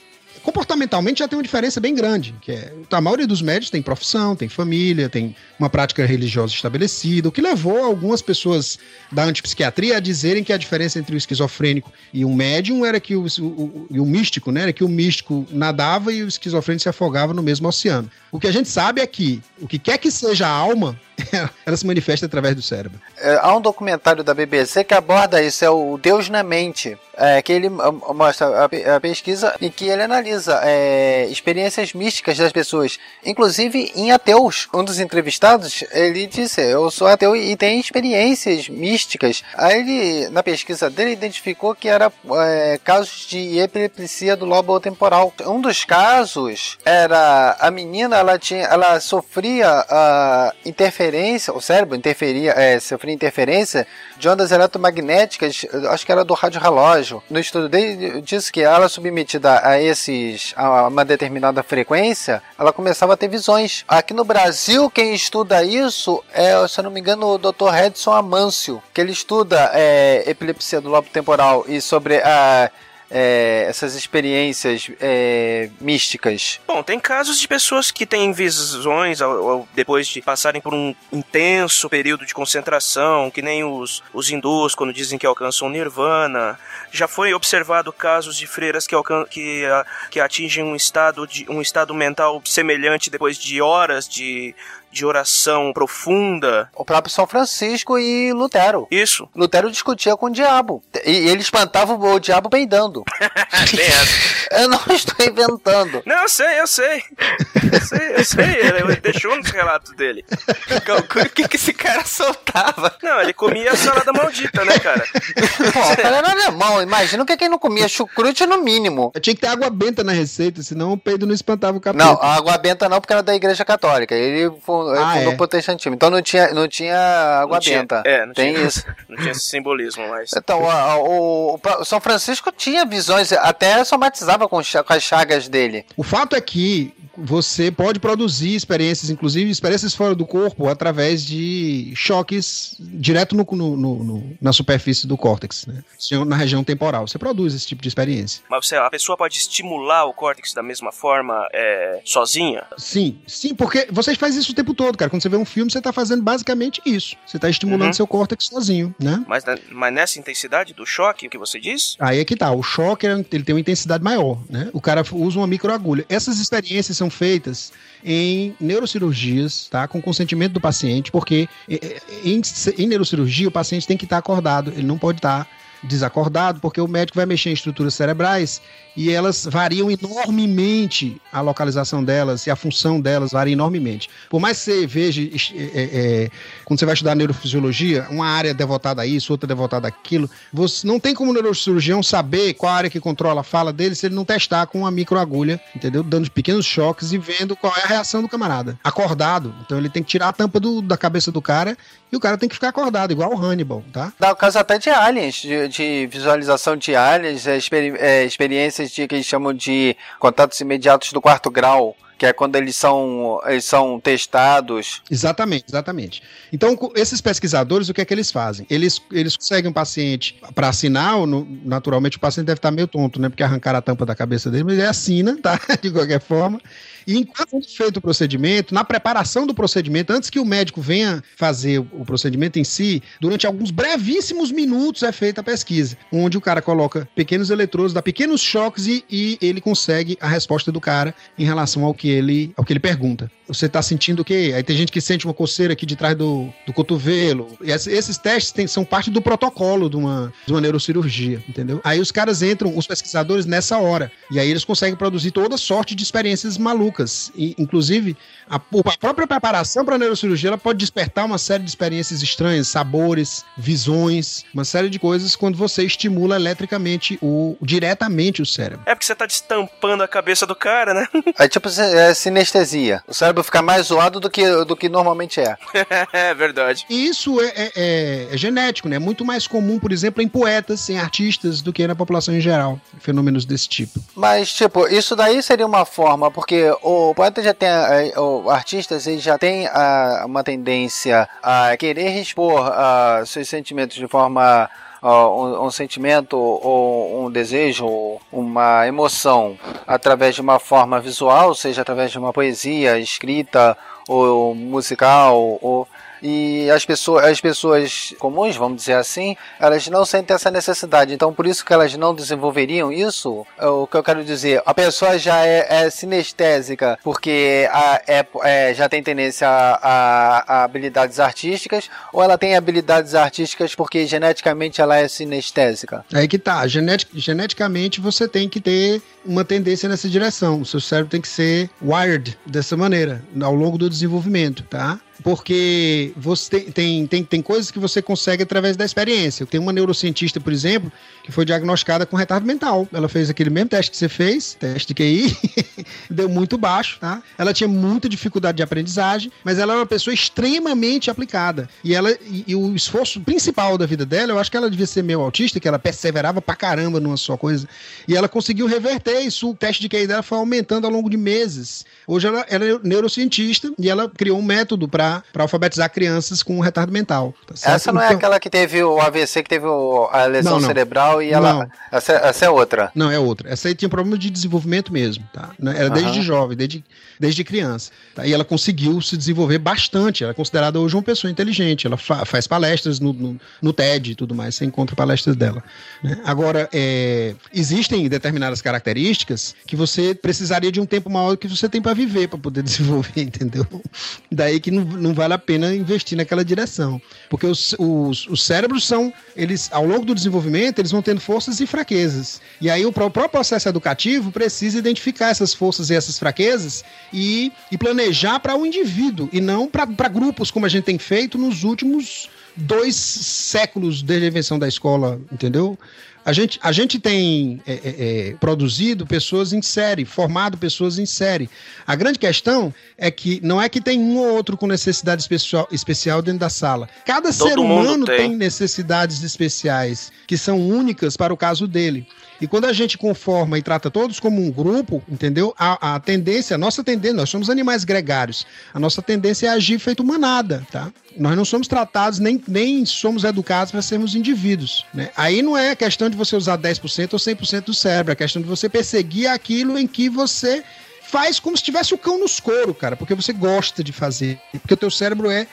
comportamentalmente já tem uma diferença bem grande, que é a maioria dos médicos tem profissão, tem família, tem uma prática religiosa estabelecida, o que levou algumas pessoas da antipsiquiatria a dizerem que a diferença entre o esquizofrênico e o médium era que o, o, o, o místico, né, era que o místico nadava e o esquizofrênico se afogava no mesmo oceano. O que a gente sabe é que o que quer que seja a alma, ela se manifesta através do cérebro. É, há um documentário da BBC que aborda isso, é o Deus na Mente, é, que ele mostra a, a, pesquisa em que ele analisa é, experiências místicas das pessoas, inclusive em ateus. Um dos entrevistados, ele disse, eu sou ateu e tem experiências místicas. Aí ele, na pesquisa dele, identificou que era é, casos de epilepsia do lobo temporal. Um dos casos era a menina, ela tinha, ela sofria a interferência, o cérebro interferia, é, sofria interferência de ondas eletromagnéticas, acho que era do rádio relógio. No estudo dele disse que ela submetida a esses a uma determinada frequência, ela começava a ter visões. Aqui no Brasil, quem estuda isso é, se eu não me engano, o Dr. Redson Amâncio, que ele estuda é, epilepsia do lobo temporal e sobre a é, essas experiências é, místicas? Bom, tem casos de pessoas que têm visões ao, ao, depois de passarem por um intenso período de concentração, que nem os, os hindus quando dizem que alcançam nirvana. Já foi observado casos de freiras que, que, que atingem um estado, de, um estado mental semelhante depois de horas de de oração profunda. O próprio São Francisco e Lutero. Isso. Lutero discutia com o diabo. E ele espantava o diabo peidando. eu não estou inventando. Não, eu sei, eu sei. Eu sei, eu sei. Ele deixou nos relatos dele. O que, que esse cara soltava? Não, ele comia a salada maldita, né, cara? Pô, o cara era alemão. Imagina o que quem não comia chucrute no mínimo. Tinha que ter água benta na receita, senão o peido não espantava o capeta. Não, a água benta não, porque era da igreja católica. Ele foi ah, fundou é. protestantismo. Então não tinha, não tinha água não tinha, benta. É, não Tem tinha, isso. Não tinha esse simbolismo mais. Então, o, o, o, São Francisco tinha visões, até somatizava com, com as chagas dele. O fato é que você pode produzir experiências, inclusive experiências fora do corpo, através de choques direto no, no, no, na superfície do córtex, né? na região temporal. Você produz esse tipo de experiência. Mas você, a pessoa pode estimular o córtex da mesma forma é, sozinha? Sim, sim, porque você faz isso o tempo todo, cara. Quando você vê um filme, você está fazendo basicamente isso. Você está estimulando uhum. seu córtex sozinho, né? Mas, mas nessa intensidade do choque que você diz? Aí é que tá. O choque ele tem uma intensidade maior, né? O cara usa uma microagulha. Essas experiências são feitas em neurocirurgias, tá? Com consentimento do paciente, porque em, em neurocirurgia o paciente tem que estar acordado, ele não pode estar desacordado, porque o médico vai mexer em estruturas cerebrais e elas variam enormemente a localização delas e a função delas varia enormemente. Por mais que você veja, é, é, quando você vai estudar neurofisiologia, uma área devotada a isso, outra devotada àquilo, você não tem como o neurocirurgião saber qual área que controla a fala dele se ele não testar com uma microagulha, entendeu? Dando pequenos choques e vendo qual é a reação do camarada. Acordado. Então ele tem que tirar a tampa do, da cabeça do cara e o cara tem que ficar acordado, igual o Hannibal, tá? Dá o caso até de aliens, de, de visualização de aliens, é, experi é, experiências de que eles chamam de contatos imediatos do quarto grau que é quando eles são, eles são testados. Exatamente, exatamente. Então, esses pesquisadores, o que é que eles fazem? Eles, eles conseguem um paciente para assinar, naturalmente o paciente deve estar meio tonto, né? Porque arrancaram a tampa da cabeça dele, mas ele assina, tá? De qualquer forma. E enquanto é feito o procedimento, na preparação do procedimento, antes que o médico venha fazer o procedimento em si, durante alguns brevíssimos minutos é feita a pesquisa, onde o cara coloca pequenos eletrodos, dá pequenos choques e, e ele consegue a resposta do cara em relação ao que ele, ao que ele pergunta. Você tá sentindo o quê? Aí tem gente que sente uma coceira aqui de trás do, do cotovelo. E esses testes tem, são parte do protocolo de uma, de uma neurocirurgia, entendeu? Aí os caras entram, os pesquisadores, nessa hora. E aí eles conseguem produzir toda sorte de experiências malucas e, inclusive, a, a própria preparação para a neurocirurgia ela pode despertar uma série de experiências estranhas, sabores, visões, uma série de coisas quando você estimula eletricamente o diretamente o cérebro. É porque você está destampando a cabeça do cara, né? É tipo é sinestesia. O cérebro fica mais zoado do que, do que normalmente é. é verdade. E isso é, é, é, é, genético, né? É muito mais comum, por exemplo, em poetas, em artistas, do que na população em geral. Fenômenos desse tipo. Mas, tipo, isso daí seria uma forma, porque o poeta já tem, é, o artista ele já tem a, uma tendência a querer expor a, seus sentimentos de forma um, um, sentimento ou um desejo, uma emoção através de uma forma visual, seja através de uma poesia escrita ou musical ou e as pessoas, as pessoas comuns, vamos dizer assim, elas não sentem essa necessidade. Então, por isso que elas não desenvolveriam isso. É o que eu quero dizer, a pessoa já é, é sinestésica porque a, é, é, já tem tendência a, a, a, habilidades artísticas, ou ela tem habilidades artísticas porque geneticamente ela é sinestésica? Aí que tá. Genetic, geneticamente você tem que ter uma tendência nessa direção. O seu cérebro tem que ser wired dessa maneira ao longo do desenvolvimento, tá? Porque você tem, tem, tem, tem coisas que você consegue através da experiência. Tem uma neurocientista, por exemplo, que foi diagnosticada com retardo mental. Ela fez aquele mesmo teste que você fez, teste de QI, deu muito baixo, tá? Ela tinha muita dificuldade de aprendizagem, mas ela era uma pessoa extremamente aplicada. E ela e, e o esforço principal da vida dela, eu acho que ela devia ser meio autista, que ela perseverava pra caramba numa só coisa. E ela conseguiu reverter isso. O teste de QI dela foi aumentando ao longo de meses. Hoje ela, ela é neurocientista e ela criou um método para para alfabetizar crianças com retardo mental. Tá essa não é então... é aquela que teve o AVC, que teve o, a lesão não, não. cerebral e ela. Não. Essa, essa, é outra. Não, é outra. Essa aí tinha problema de desenvolvimento mesmo, tá? Né? Era desde jovem, desde, desde criança. Tá? E ela conseguiu se desenvolver bastante. Ela é considerada hoje uma pessoa inteligente. Ela fa faz palestras no, no, no, TED e tudo mais. Você encontra palestras dela. Né? Agora, é, existem determinadas características que você precisaria de um tempo maior do que você tem para viver, para poder desenvolver, entendeu? Daí que não, não vale a pena investir naquela direção. Porque os, os, os cérebros são, eles, ao longo do desenvolvimento, eles vão tendo forças e fraquezas. E aí o próprio processo educativo precisa identificar essas forças e essas fraquezas e, e planejar para o um indivíduo e não para grupos, como a gente tem feito nos últimos dois séculos desde a invenção da escola, entendeu? A gente, a gente tem é, é, é, produzido pessoas em série, formado pessoas em série. A grande questão é que não é que tem um ou outro com necessidade especial, especial dentro da sala. Cada Todo ser humano tem. tem necessidades especiais que são únicas para o caso dele. E quando a gente conforma e trata todos como um grupo, entendeu? A, a tendência, a nossa tendência, nós somos animais gregários. A nossa tendência é agir feito manada, tá? Nós não somos tratados, nem, nem somos educados para sermos indivíduos. Né? Aí não é questão de você usar 10% ou 100% do cérebro, é questão de você perseguir aquilo em que você faz como se tivesse o cão nos couro, cara, porque você gosta de fazer, porque o teu cérebro é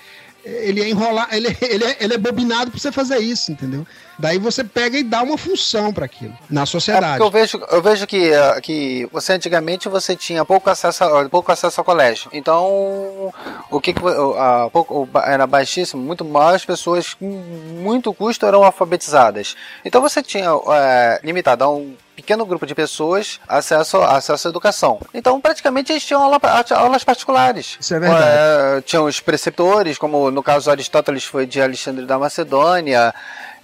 ele é enrolar, ele, ele, é, ele é bobinado para você fazer isso, entendeu? Daí você pega e dá uma função para aquilo na sociedade. É eu vejo, eu vejo que, eh, que você antigamente você tinha pouco acesso, a, pouco acesso ao colégio. Então, o que, que a, pouco, era baixíssimo, muito mais pessoas com muito custo eram alfabetizadas. Então você tinha é, limitado a um pequeno grupo de pessoas acesso, acesso à educação. Então, praticamente, eles tinham aula, aulas particulares. Isso é verdade. É, tinham os preceptores, como no caso Aristóteles foi de Alexandre da Macedônia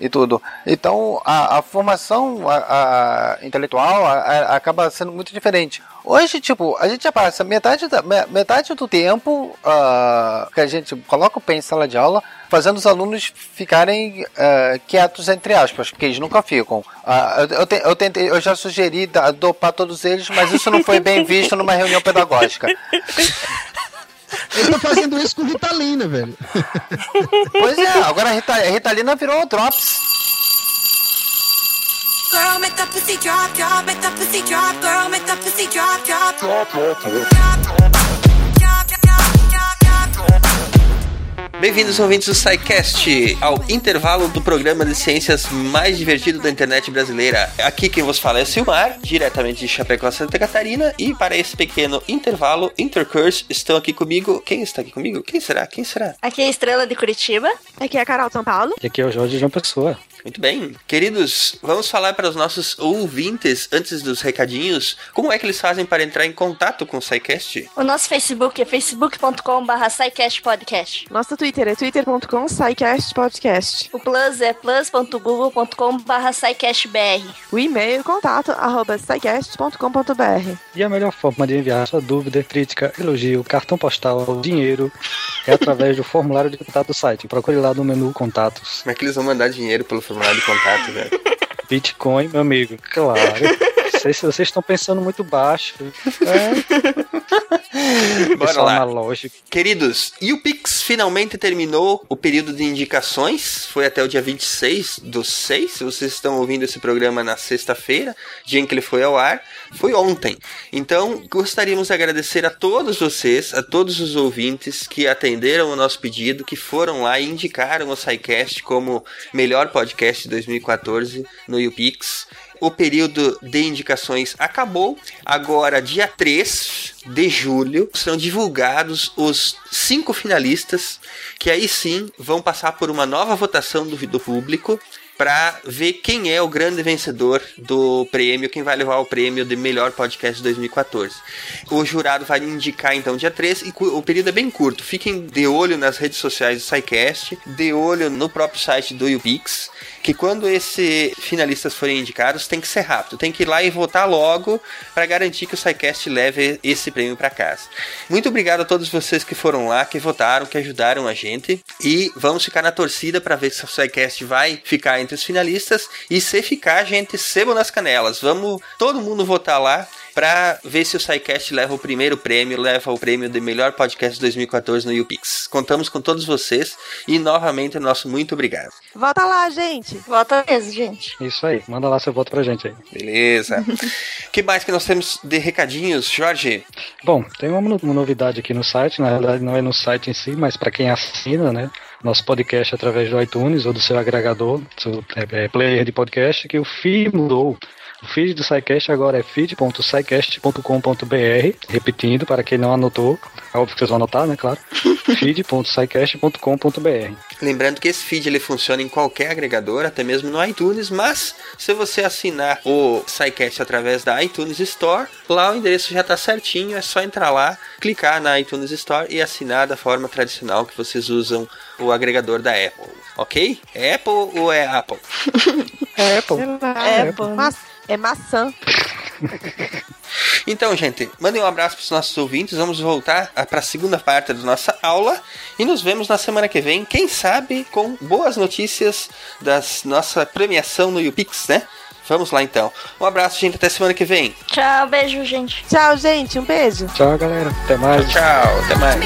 e tudo. Então, a, a formação a, a intelectual acaba sendo muito diferente. Hoje, tipo, a gente já passa metade, da, metade do tempo uh, que a gente coloca o pé em sala de aula fazendo os alunos ficarem uh, quietos, entre aspas, porque eles nunca ficam. Uh, eu, te, eu, tentei, eu já sugeri dopar todos eles, mas isso não foi bem visto numa reunião pedagógica. Eles estão fazendo isso com Ritalina, velho. Pois é, agora a Ritalina virou Drops. Girl, make the pussy drop, drop, make the pussy drop, girl, make the pussy drop, drop. Drop, drop, drop. Bem-vindos, ouvintes do SciCast, ao intervalo do programa de ciências mais divertido da internet brasileira. Aqui quem vos fala é Silmar, diretamente de Chapecó, Santa Catarina, e para esse pequeno intervalo, Intercurse, estão aqui comigo. Quem está aqui comigo? Quem será? Quem será? Aqui é a Estrela de Curitiba. Aqui é a Carol São Paulo. E aqui é o Jorge de João Pessoa. Muito bem. Queridos, vamos falar para os nossos ouvintes, antes dos recadinhos, como é que eles fazem para entrar em contato com o SciCast? O nosso Facebook é facebook.com.br SciCastPodcast. Nosso Twitter é twitter.com SciCastPodcast. O Plus é plus.google.com.br SciCastBR. O e-mail é contato arroba SciCast.com.br. E a melhor forma de enviar sua dúvida, crítica, elogio, cartão postal, dinheiro é através do formulário de contato do site. Procure lá no menu Contatos. Como é que eles vão mandar dinheiro pelo formulário de contato, velho? Bitcoin, meu amigo, claro. Sei se vocês estão pensando muito baixo. É. Bora lá. Analógico. Queridos, e o Pix finalmente terminou o período de indicações. Foi até o dia 26 do 6. Se vocês estão ouvindo esse programa na sexta-feira, dia em que ele foi ao ar, foi ontem. Então, gostaríamos de agradecer a todos vocês, a todos os ouvintes que atenderam o nosso pedido, que foram lá e indicaram o SciCast como melhor podcast de 2014 no UPix o período de indicações acabou. Agora, dia 3 de julho, serão divulgados os cinco finalistas que aí sim vão passar por uma nova votação do, do público para ver quem é o grande vencedor do prêmio, quem vai levar o prêmio de melhor podcast de 2014. O jurado vai indicar então dia 3 e o período é bem curto. Fiquem de olho nas redes sociais do SciCast, de olho no próprio site do Ubix, que quando esses finalistas forem indicados tem que ser rápido, tem que ir lá e votar logo para garantir que o SciCast leve esse prêmio para casa. Muito obrigado a todos vocês que foram lá, que votaram, que ajudaram a gente e vamos ficar na torcida para ver se o SciCast vai ficar entre os finalistas. E se ficar, gente, sebo nas canelas. Vamos todo mundo votar lá para ver se o SciCast leva o primeiro prêmio, leva o prêmio de melhor podcast 2014 no UPix. Contamos com todos vocês e novamente nosso muito obrigado. Vota lá, gente. Vota mesmo, gente. Isso aí, manda lá seu voto pra gente aí. Beleza. que mais que nós temos de recadinhos, Jorge? Bom, tem uma, uma novidade aqui no site, na verdade não é no site em si, mas para quem assina, né? nosso podcast através do iTunes ou do seu agregador, seu é, é player de podcast, que o feed mudou. O feed do SciCast agora é feed.scicast.com.br, repetindo para quem não anotou, é óbvio que vocês vão anotar, né, claro, feed.scicast.com.br. Lembrando que esse feed ele funciona em qualquer agregador, até mesmo no iTunes, mas se você assinar o SciCast através da iTunes Store, lá o endereço já está certinho, é só entrar lá, clicar na iTunes Store e assinar da forma tradicional que vocês usam o agregador da Apple, ok? É Apple ou é Apple? é Apple. É Apple. Apple. É maçã. Então, gente, mandem um abraço para os nossos ouvintes. Vamos voltar para a segunda parte da nossa aula e nos vemos na semana que vem. Quem sabe com boas notícias da nossa premiação no YouPix, né? Vamos lá então. Um abraço, gente. Até semana que vem. Tchau, beijo, gente. Tchau, gente. Um beijo. Tchau, galera. Até mais. Tchau, tchau. Até mais.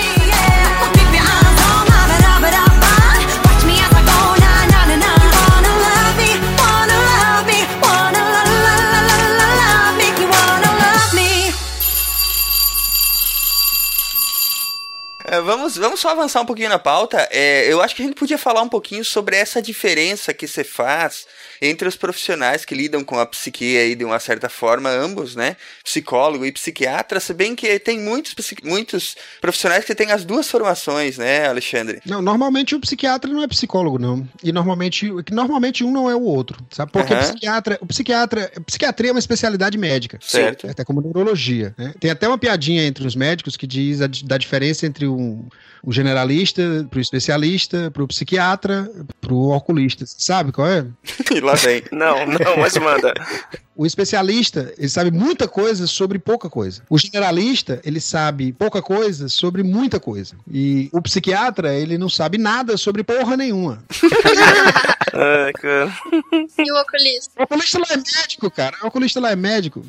Vamos, vamos só avançar um pouquinho na pauta. É, eu acho que a gente podia falar um pouquinho sobre essa diferença que você faz entre os profissionais que lidam com a psique aí de uma certa forma, ambos, né? Psicólogo e psiquiatra, se bem que tem muitos, muitos profissionais que têm as duas formações, né, Alexandre? Não, normalmente o psiquiatra não é psicólogo, não. E normalmente, normalmente um não é o outro, sabe? Porque uhum. o psiquiatra, o psiquiatra, psiquiatria é uma especialidade médica. Certo. Até como neurologia, né? Tem até uma piadinha entre os médicos que diz a, da diferença entre um, o generalista, pro especialista, pro psiquiatra, pro oculista. Sabe qual é? e lá vem. Não, não, mas manda. O especialista, ele sabe muita coisa sobre pouca coisa. O generalista, ele sabe pouca coisa sobre muita coisa. E o psiquiatra, ele não sabe nada sobre porra nenhuma. Ai, cara. E o oculista? O oculista lá é médico, cara. O oculista lá é médico.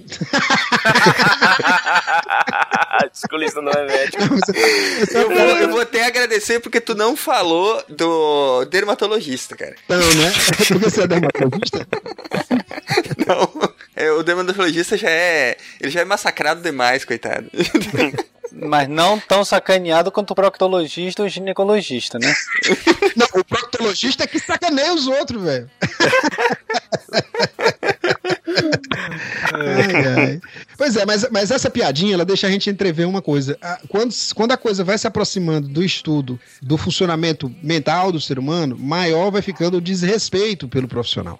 o oculista não é médico. eu, vou, eu vou até agradecer porque tu não falou do dermatologista, cara. Não, né? Porque você é dermatologista? não. É, o dermatologista já é. Ele já é massacrado demais, coitado. Mas não tão sacaneado quanto o proctologista ou o ginecologista, né? Não, o proctologista é que sacaneia os outros, velho. ai, ai. Pois é, mas, mas essa piadinha ela deixa a gente entrever uma coisa. Quando, quando a coisa vai se aproximando do estudo do funcionamento mental do ser humano, maior vai ficando o desrespeito pelo profissional.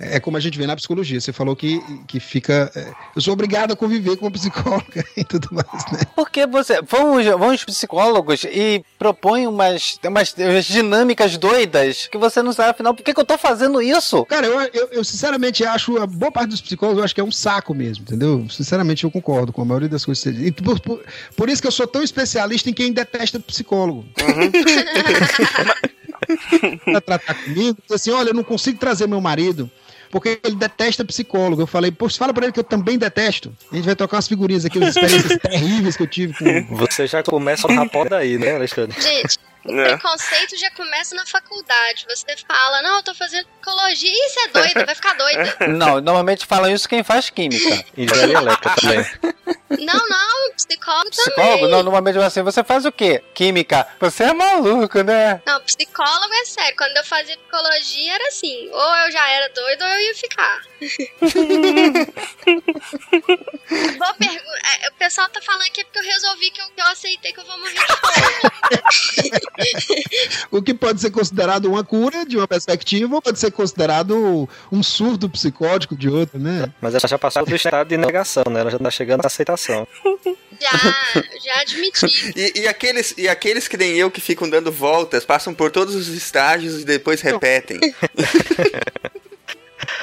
É como a gente vê na psicologia. Você falou que, que fica. É, eu sou obrigado a conviver com uma psicóloga e tudo mais, né? Porque você. Vão, vão os psicólogos e propõem umas, umas, umas dinâmicas doidas que você não sabe, afinal, por que, que eu tô fazendo isso? Cara, eu, eu, eu, sinceramente acho. A boa parte dos psicólogos eu acho que é um saco mesmo, entendeu? Sinceramente, eu concordo com a maioria das coisas que você diz. E por, por, por isso que eu sou tão especialista em quem detesta psicólogo. Uhum. pra tratar comigo, assim, olha, eu não consigo trazer meu marido porque ele detesta psicólogo. Eu falei, pô, fala pra ele que eu também detesto. A gente vai trocar umas figurinhas aqui, umas experiências terríveis que eu tive com. Você já começa a rapor daí, né, Alexandre? Gente, o é. preconceito já começa na faculdade. Você fala, não, eu tô fazendo psicologia. Ih, você é doido, vai ficar doida. Não, normalmente falam isso quem faz química. Engenharia elétrica também. Não, não, psicólogo, psicólogo também. Não, normalmente assim, você faz o quê? Química. Você é maluco, né? Não, psicólogo é sério. Quando eu fazia psicologia era assim, ou eu já era doido ou eu ia ficar. Boa pergunta. É, o pessoal tá falando aqui porque eu resolvi que eu, que eu aceitei que eu vou morrer de fome. o que pode ser considerado uma cura de uma perspectiva, ou pode ser considerado um surdo psicótico de outra, né? Mas ela já passou do estado de negação, né? Ela já tá chegando à aceitação. Já, já admiti. E, e, aqueles, e aqueles que nem eu que ficam dando voltas, passam por todos os estágios e depois repetem.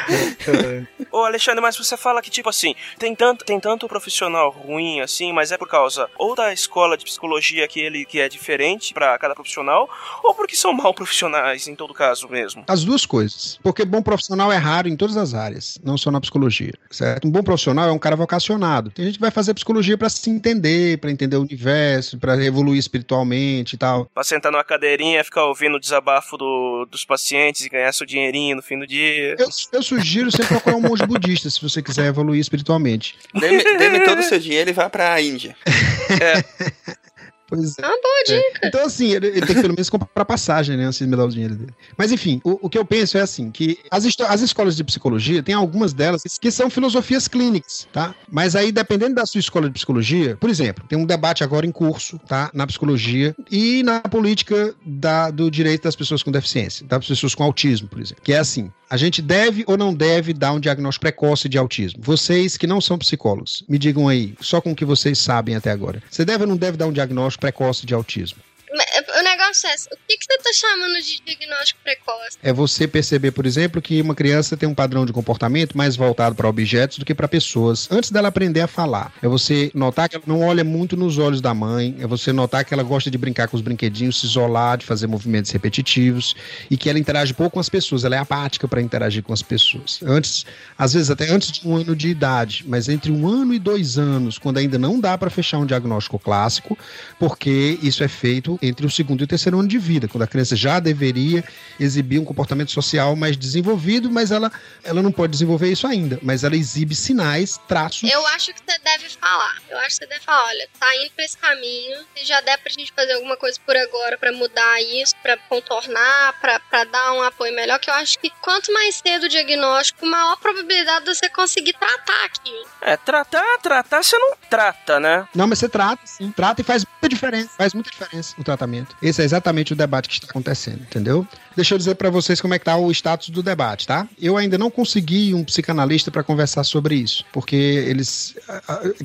Ô Alexandre, mas você fala que, tipo assim, tem tanto, tem tanto profissional ruim assim, mas é por causa ou da escola de psicologia que ele que é diferente para cada profissional, ou porque são mal profissionais em todo caso mesmo? As duas coisas. Porque bom profissional é raro em todas as áreas, não só na psicologia, certo? Um bom profissional é um cara vocacionado. Tem gente que vai fazer psicologia para se entender, para entender o universo, para evoluir espiritualmente e tal. Pra sentar numa cadeirinha, ficar ouvindo o desabafo do, dos pacientes e ganhar seu dinheirinho no fim do dia. Eu, eu sugiro sempre procurar um monge budista se você quiser evoluir espiritualmente. Dê-me todo o seu dinheiro e vá para a Índia. É. Pois é. Ah, boa é. dica. É. Então, assim, ele, ele, tem que pelo menos comprar passagem, né? Antes de me dar o dinheiro dele. Mas, enfim, o, o que eu penso é assim: que as, as escolas de psicologia, tem algumas delas que são filosofias clínicas, tá? Mas aí, dependendo da sua escola de psicologia, por exemplo, tem um debate agora em curso, tá? Na psicologia e na política da, do direito das pessoas com deficiência, das pessoas com autismo, por exemplo. Que é assim: a gente deve ou não deve dar um diagnóstico precoce de autismo? Vocês que não são psicólogos, me digam aí, só com o que vocês sabem até agora. Você deve ou não deve dar um diagnóstico precoce de autismo? O negócio é, o que, que você está chamando de diagnóstico precoce? É você perceber, por exemplo, que uma criança tem um padrão de comportamento mais voltado para objetos do que para pessoas, antes dela aprender a falar. É você notar que ela não olha muito nos olhos da mãe, é você notar que ela gosta de brincar com os brinquedinhos, se isolar, de fazer movimentos repetitivos e que ela interage pouco com as pessoas, ela é apática para interagir com as pessoas. Antes, às vezes até antes de um ano de idade, mas entre um ano e dois anos, quando ainda não dá para fechar um diagnóstico clássico, porque isso é feito entre o segundo e o terceiro terceiro ano de vida, quando a criança já deveria exibir um comportamento social mais desenvolvido, mas ela, ela não pode desenvolver isso ainda. Mas ela exibe sinais, traços. Eu acho que você deve falar. Eu acho que você deve falar, olha, tá indo pra esse caminho, se já der pra gente fazer alguma coisa por agora para mudar isso, para contornar, para dar um apoio melhor, que eu acho que quanto mais cedo o diagnóstico, maior a probabilidade de você conseguir tratar aqui. É, tratar, tratar você não trata, né? Não, mas você trata, sim. Trata e faz muita diferença. Faz muita diferença o tratamento. Esse é exatamente o debate que está acontecendo, entendeu? Deixa eu dizer para vocês como é que tá o status do debate, tá? Eu ainda não consegui um psicanalista para conversar sobre isso, porque eles,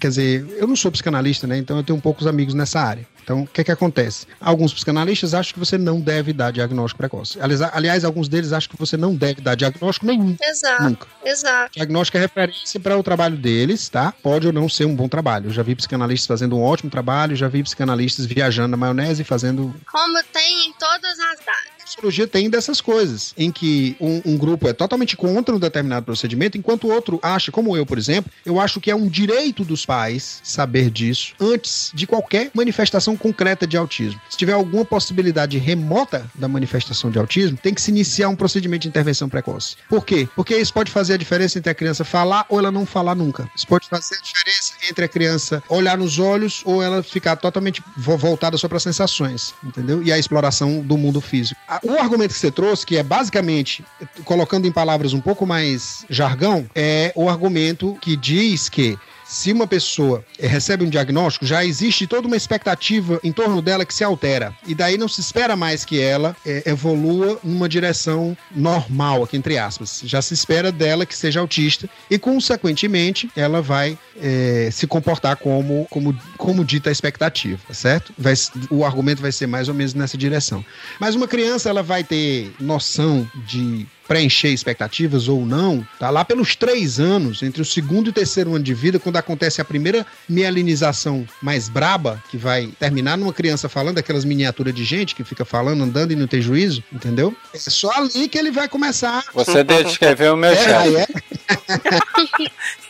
quer dizer, eu não sou psicanalista, né? Então eu tenho poucos amigos nessa área. Então, o que é que acontece? Alguns psicanalistas acham que você não deve dar diagnóstico precoce. Aliás, alguns deles acham que você não deve dar diagnóstico nenhum. Exato. Nunca. Exato. Diagnóstico é referência para o trabalho deles, tá? Pode ou não ser um bom trabalho. Eu já vi psicanalistas fazendo um ótimo trabalho, já vi psicanalistas viajando na maionese e fazendo. Como tem em todas as áreas psicologia tem dessas coisas, em que um, um, grupo é totalmente contra um determinado procedimento, enquanto o outro acha, como eu, por exemplo, eu acho que é um direito dos pais saber disso antes de qualquer manifestação concreta de autismo. Se tiver alguma possibilidade remota da manifestação de autismo, tem que se iniciar um procedimento de intervenção precoce. Por quê? Porque isso pode fazer a diferença entre a criança falar ou ela não falar nunca. Isso pode fazer a diferença entre a criança olhar nos olhos ou ela ficar totalmente voltada só para sensações, entendeu? E a exploração do mundo físico o argumento que você trouxe, que é basicamente, colocando em palavras um pouco mais jargão, é o argumento que diz que se uma pessoa eh, recebe um diagnóstico, já existe toda uma expectativa em torno dela que se altera. E daí não se espera mais que ela é, evolua numa direção normal, aqui entre aspas. Já se espera dela que seja autista e, consequentemente, ela vai é, se comportar como, como, como dita a expectativa, certo? Vai, o argumento vai ser mais ou menos nessa direção. Mas uma criança, ela vai ter noção de preencher expectativas ou não, tá lá pelos três anos, entre o segundo e o terceiro ano de vida, quando acontece a primeira mielinização mais braba, que vai terminar numa criança falando aquelas miniaturas de gente que fica falando, andando e não tem juízo, entendeu? É só ali que ele vai começar. Você descreveu o meu é. É.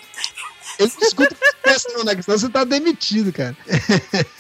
Ele não escuta não, né? Senão você tá demitido, cara.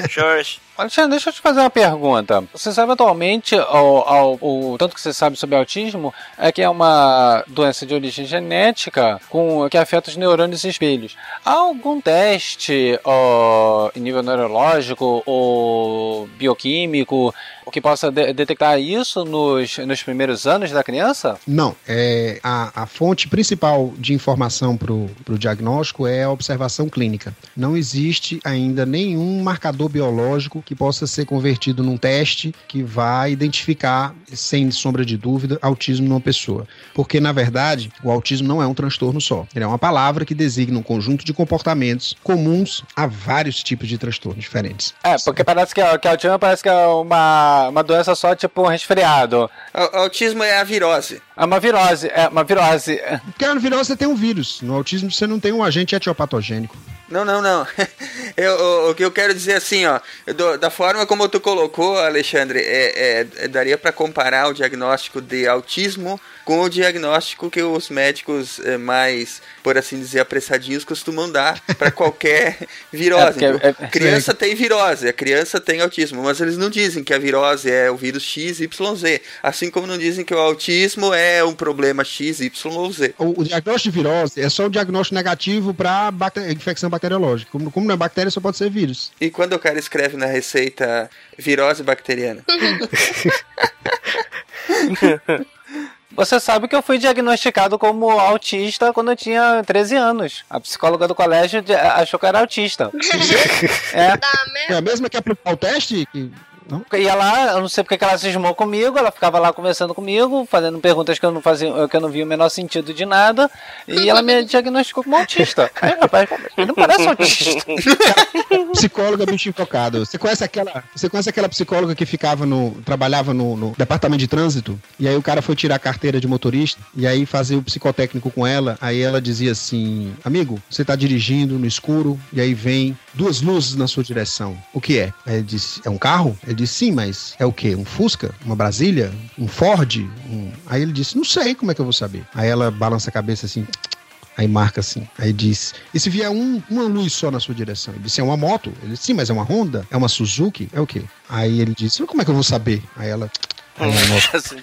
Jorge. Alexandre, deixa eu te fazer uma pergunta. Você sabe atualmente, o, tanto que você sabe sobre autismo, é que é uma doença de origem genética com, que afeta os neurônios espelhos. Há algum teste ó, em nível neurológico ou bioquímico que possa de detectar isso nos, nos primeiros anos da criança? Não. É, a, a fonte principal de informação para o diagnóstico é a observação clínica. Não existe ainda nenhum marcador biológico que possa ser convertido num teste que vai identificar, sem sombra de dúvida, autismo numa pessoa. Porque, na verdade, o autismo não é um transtorno só. Ele é uma palavra que designa um conjunto de comportamentos comuns a vários tipos de transtornos diferentes. É, porque parece que, que autismo parece que é uma, uma doença só, tipo um resfriado. O, autismo é a virose. É uma virose, é uma virose. Porque na virose você tem um vírus. No autismo você não tem um agente etiopatogênico. Não, não, não. Eu, o, o, que eu quero dizer assim, ó, do, da forma como tu colocou, Alexandre, é, é, é daria para comparar o diagnóstico de autismo com o diagnóstico que os médicos é, mais, por assim dizer, apressadinhos costumam dar para qualquer virose. É, é, criança tem virose, a criança tem autismo, mas eles não dizem que a virose é o vírus X, Y, Z. Assim como não dizem que o autismo é um problema X, Y ou Z. O, o diagnóstico de virose é só o diagnóstico negativo para infecção bacteriológica. Como, como não é bactéria, só pode ser vírus. E quando o cara escreve na receita virose bacteriana? Você sabe que eu fui diagnosticado como autista quando eu tinha 13 anos. A psicóloga do colégio achou que eu era autista. é. é a mesma que aplicou o teste? Que não? Ia lá, eu não sei porque que ela cismou comigo, ela ficava lá conversando comigo, fazendo perguntas que eu não fazia, que eu não via o menor sentido de nada, e ela me diagnosticou como autista. Aí, rapaz, ele não parece autista. psicóloga bicho invocado. Você conhece aquela, você conhece aquela psicóloga que ficava no, trabalhava no, no, departamento de trânsito, e aí o cara foi tirar a carteira de motorista, e aí fazia o psicotécnico com ela, aí ela dizia assim: "Amigo, você tá dirigindo no escuro e aí vem duas luzes na sua direção. O que é?" Ele disse: "É um carro?" Ele disse: Sim, mas é o quê? Um Fusca? Uma Brasília? Um Ford? Um... Aí ele disse: Não sei, como é que eu vou saber? Aí ela balança a cabeça assim. Aí marca assim. Aí diz: E se vier um, uma luz só na sua direção? Ele disse: É uma moto. Ele disse: Sim, mas é uma Honda? É uma Suzuki? É o quê? Aí ele disse: Como é que eu vou saber? Aí ela. Aí, assim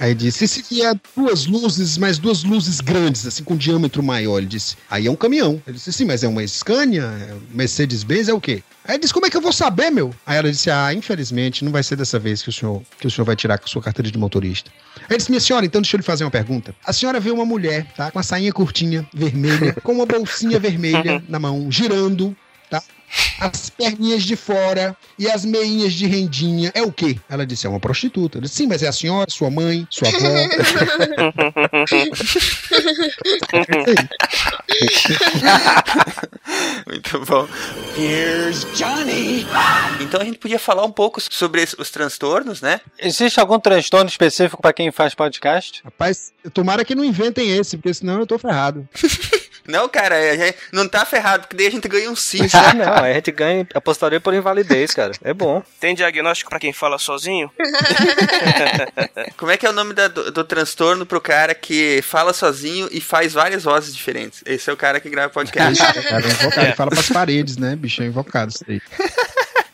aí disse: E se vier duas luzes, mas duas luzes grandes, assim, com diâmetro maior? Ele disse: Aí é um caminhão. Ele disse: Sim, mas é uma Scania? É Mercedes-Benz? É o quê? Aí ele disse, como é que eu vou saber, meu? Aí ela disse, ah, infelizmente, não vai ser dessa vez que o senhor, que o senhor vai tirar a sua carteira de motorista. Aí ele disse, minha senhora, então deixa eu lhe fazer uma pergunta. A senhora vê uma mulher, tá? Com a sainha curtinha, vermelha, com uma bolsinha vermelha na mão, girando, tá? As perninhas de fora e as meinhas de rendinha. É o quê? Ela disse, é uma prostituta. Eu disse, sim, mas é a senhora, sua mãe, sua avó. Muito bom. Here's Johnny. Então a gente podia falar um pouco sobre os transtornos, né? Existe algum transtorno específico pra quem faz podcast? Rapaz, tomara que não inventem esse, porque senão eu tô ferrado. Não, cara, a gente não tá ferrado, porque daí a gente ganha um sim. Ah, não, a gente ganha apostaria por invalidez, cara. É bom. Tem diagnóstico pra quem fala sozinho? Como é que é o nome da- do, do transtorno pro cara que fala sozinho e faz várias vozes diferentes? Esse é o cara que grava podcast. Cara, é invocado, ele fala pras paredes, né? Bicho é invocado isso aí.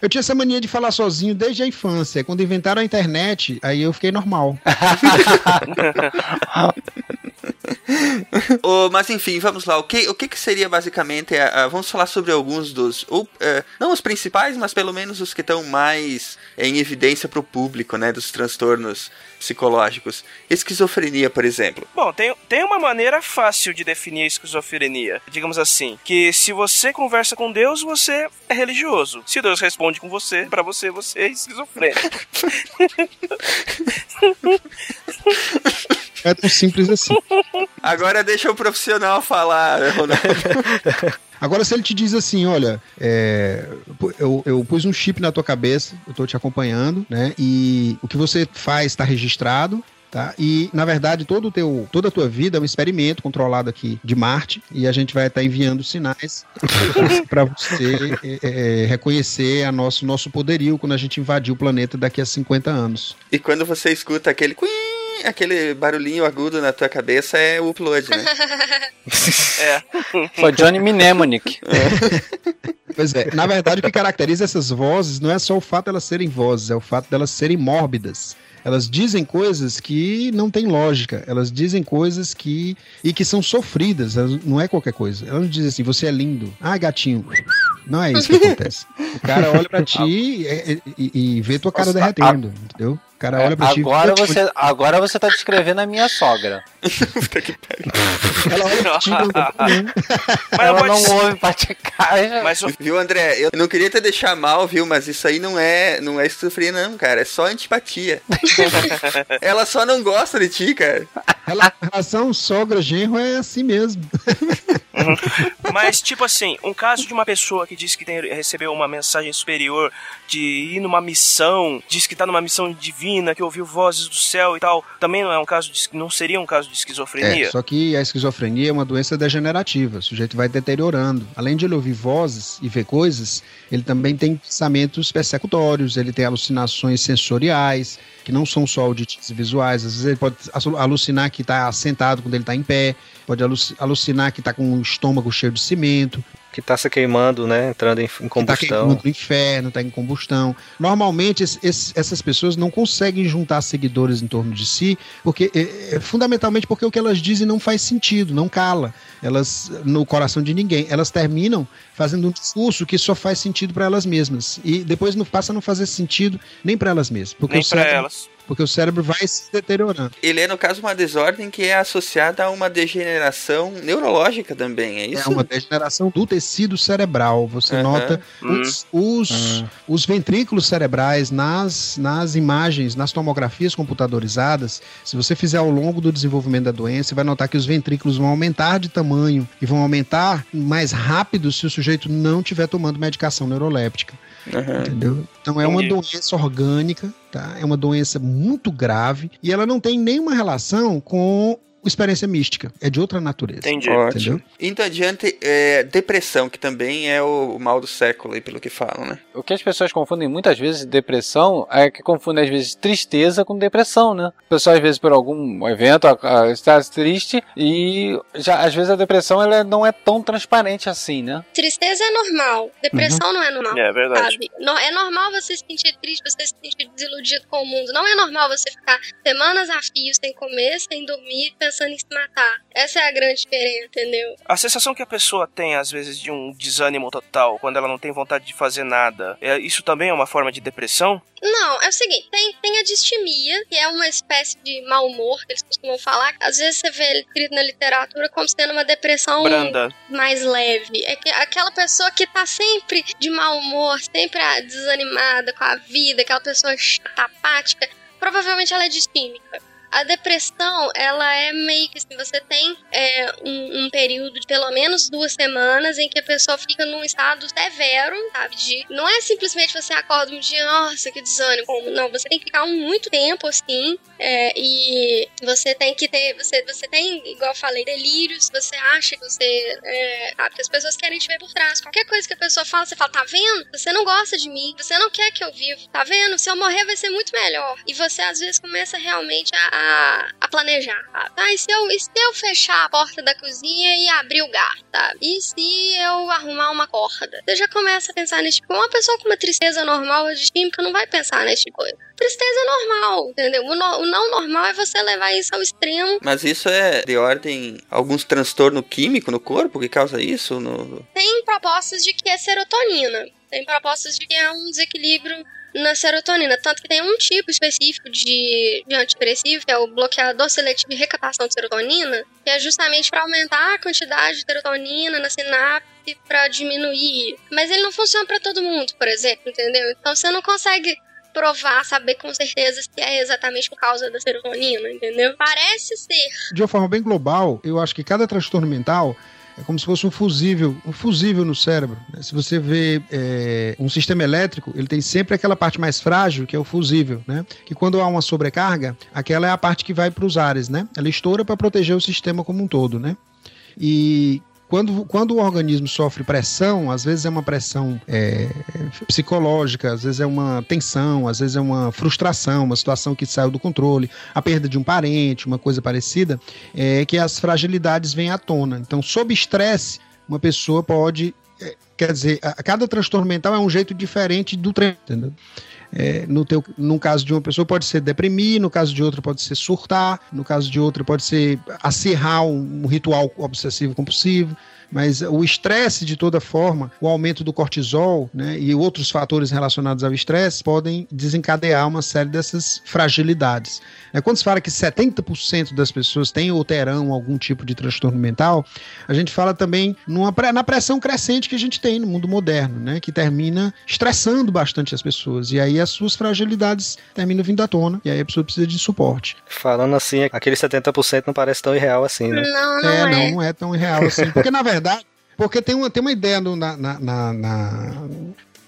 Eu tinha essa mania de falar sozinho desde a infância. Quando inventaram a internet, aí eu fiquei normal. Ô, mas enfim, vamos lá. O que, o que, que seria basicamente. a- a- vamos falar sobre alguns dos. Eh, não os principais, mas pelo menos os que estão mais em evidência pro público, né? Dos transtornos psicológicos. Esquizofrenia, por exemplo. Bom, tem, tem uma maneira fácil de definir a esquizofrenia. Digamos assim, que se você conversa com Deus, você é religioso. Se Deus responde com você, pra você, você é esquizofrênico. É tão simples assim. Agora deixa o profissional falar, Ronaldo. Agora, se ele te diz assim, olha, é, eu, eu pus um chip na tua cabeça, eu tô te acompanhando, né? E o que você faz está registrado. Tá? E, na verdade, todo o teu, toda a tua vida é um experimento controlado aqui de Marte e a gente vai estar enviando sinais para você é, é, reconhecer a nosso, nosso poderio quando a gente invadir o planeta daqui a 50 anos. E quando você escuta aquele quim, aquele barulhinho agudo na tua cabeça, é o upload, né? É. Foi Johnny Mnemonic. Pois é, na verdade, o que caracteriza essas vozes não é só o fato de elas serem vozes, é o fato de elas serem mórbidas. Elas dizem coisas que não têm lógica, elas dizem coisas que. e que são sofridas, elas- não é qualquer coisa. Elas não dizem assim, você é lindo. Ah, gatinho. Não é isso que acontece. O cara olha pra ti e, e- e vê tua cara derretendo, entendeu? O cara olha pra ti Agora você, agora você tá descrevendo a minha sogra. Ela olha pra ti Mas Ela pode não ser- ouve praticagem. Mas Viu, André? Eu não queria te deixar mal, viu? Mas isso aí não é, não é esquizofrenia, não, cara. É só antipatia. Ela só não gosta de ti, cara. Rela- relação sogra-genro é assim mesmo. Mas, tipo assim, um caso de uma pessoa que diz que tem, recebeu uma mensagem superior de ir numa missão, diz que tá numa missão divina, que ouviu vozes do céu e tal, também não é um caso de, não seria um caso de esquizofrenia? É, só que a esquizofrenia é uma doença degenerativa. O sujeito vai deteriorando. Além de ele ouvir vozes e ver coisas, ele também tem pensamentos persecutórios, ele tem alucinações sensoriais, que não são só auditivas e visuais. Às vezes ele pode alu- alucinar que está sentado quando ele está em pé, pode aluci- alucinar que está com o estômago cheio de cimento, Que tá se queimando, né? Entrando em, em está combustão. queimando no inferno, está em combustão. Normalmente, esse- esse- essas pessoas não conseguem juntar seguidores em torno de si, porque é, é, fundamentalmente porque o que elas dizem não faz sentido, não cala. Elas, no coração de ninguém, elas terminam fazendo um discurso que só faz sentido para elas mesmas. E depois não passa a não fazer sentido nem para elas mesmas. Porque Nem cérebro, elas. Porque o cérebro vai se deteriorando. Ele é, no caso, uma desordem que é associada a uma degeneração neurológica também, é É isso? uma degeneração do tecido cerebral. Você Aham. nota os, os, os ventrículos cerebrais nas, nas imagens, nas tomografias computadorizadas. Se você fizer ao longo do desenvolvimento da doença, você vai notar que os ventrículos vão aumentar de tamanho e vão aumentar mais rápido se o sujeito não estiver tomando medicação neuroléptica. Aham. Entendeu? Então é uma doença orgânica, tá? É uma doença muito grave e ela não tem nenhuma relação com experiência mística. É de outra natureza. Entendi. Ótimo. Indo adiante, é, depressão, que também é o mal do século, aí, pelo que falam, né? O que as pessoas confundem muitas vezes depressão é que confundem às vezes tristeza com depressão, né? A pessoa às vezes por algum evento está triste e já às vezes a depressão ela não é tão transparente assim, né? Tristeza é normal, depressão uhum. não é normal. É verdade. Sabe? É normal você se sentir triste, você se sentir desiludido com o mundo. Não é normal você ficar semanas a fio sem comer, sem dormir, pensando em se matar. Essa é a grande diferença, entendeu? A sensação que a pessoa tem, às vezes, de um desânimo total, quando ela não tem vontade de fazer nada, é, isso também é uma forma de depressão? Não, é o seguinte, tem, tem a distimia, que é uma espécie de mau humor que eles costumam falar. Às vezes você vê escrito na literatura como sendo uma depressão Branda. mais leve. É que aquela pessoa que tá sempre de mau humor, sempre desanimada com a vida, aquela pessoa chata, apática, provavelmente ela é distímica. A depressão, ela é meio que assim, você tem é, um, um, período de pelo menos duas semanas em que a pessoa fica num estado severo, sabe? De, não é simplesmente você acorda um dia, nossa, que desânimo. Não, você tem que ficar muito tempo assim, é, e você tem que ter, você, você tem, igual eu falei, delírios, você acha que você, é, sabe, que as pessoas querem te ver por trás. Qualquer coisa que a pessoa fala, você fala, tá vendo? Você não gosta de mim, você não quer que eu viva, tá vendo? Se eu morrer vai ser muito melhor. E você às vezes começa realmente a a, planejar, sabe? Ah, e se, eu, e se eu fechar a porta da cozinha e abrir o gato, sabe? E se eu arrumar uma corda? Você já começa a pensar nesse tipo. Uma pessoa com uma tristeza normal de química não vai pensar nesse tipo coisa. Tristeza normal, entendeu? O, no, o não normal é você levar isso ao extremo. Mas isso é de ordem alguns transtorno químico no corpo que causa isso? No... Tem propostas de que é serotonina. Tem propostas de que é um desequilíbrio na serotonina. Tanto que tem um tipo específico de, de antidepressivo, que é o bloqueador seletivo de recaptação de serotonina, que é justamente para aumentar a quantidade de serotonina na sinapse para diminuir. Mas ele não funciona para todo mundo, por exemplo, entendeu? Então você não consegue provar, saber com certeza se é exatamente por causa da serotonina, entendeu? Parece ser. De uma forma bem global, eu acho que cada transtorno mental é como se fosse um fusível, um fusível no cérebro. Né? Se você vê é, um sistema elétrico, ele tem sempre aquela parte mais frágil, que é o fusível, né? Que quando há uma sobrecarga, aquela é a parte que vai para os ares, né? Ela estoura para proteger o sistema como um todo, né? E quando, quando o organismo sofre pressão, às vezes é uma pressão é, psicológica, às vezes é uma tensão, às vezes é uma frustração, uma situação que saiu do controle, a perda de um parente, uma coisa parecida, é que as fragilidades vêm à tona. Então, sob estresse, uma pessoa pode. É, quer dizer, a, cada transtorno mental é um jeito diferente do treino, entendeu? É, no, teu, no caso de uma pessoa pode ser deprimir, no caso de outra pode ser surtar, no caso de outra pode ser acirrar um, um ritual obsessivo compulsivo. Mas o estresse, de toda forma, o aumento do cortisol né, e outros fatores relacionados ao estresse podem desencadear uma série dessas fragilidades. É, quando se fala que 70% das pessoas têm ou terão algum tipo de transtorno mental, a gente fala também numa, na pressão crescente que a gente tem no mundo moderno, né, que termina estressando bastante as pessoas. E aí as suas fragilidades terminam vindo à tona, e aí a pessoa precisa de suporte. Falando assim, aquele 70% não parece tão irreal assim, né? Não, não é, é. não, não é tão irreal assim. Porque, na verdade, porque tem uma, tem uma ideia no, na, na, na,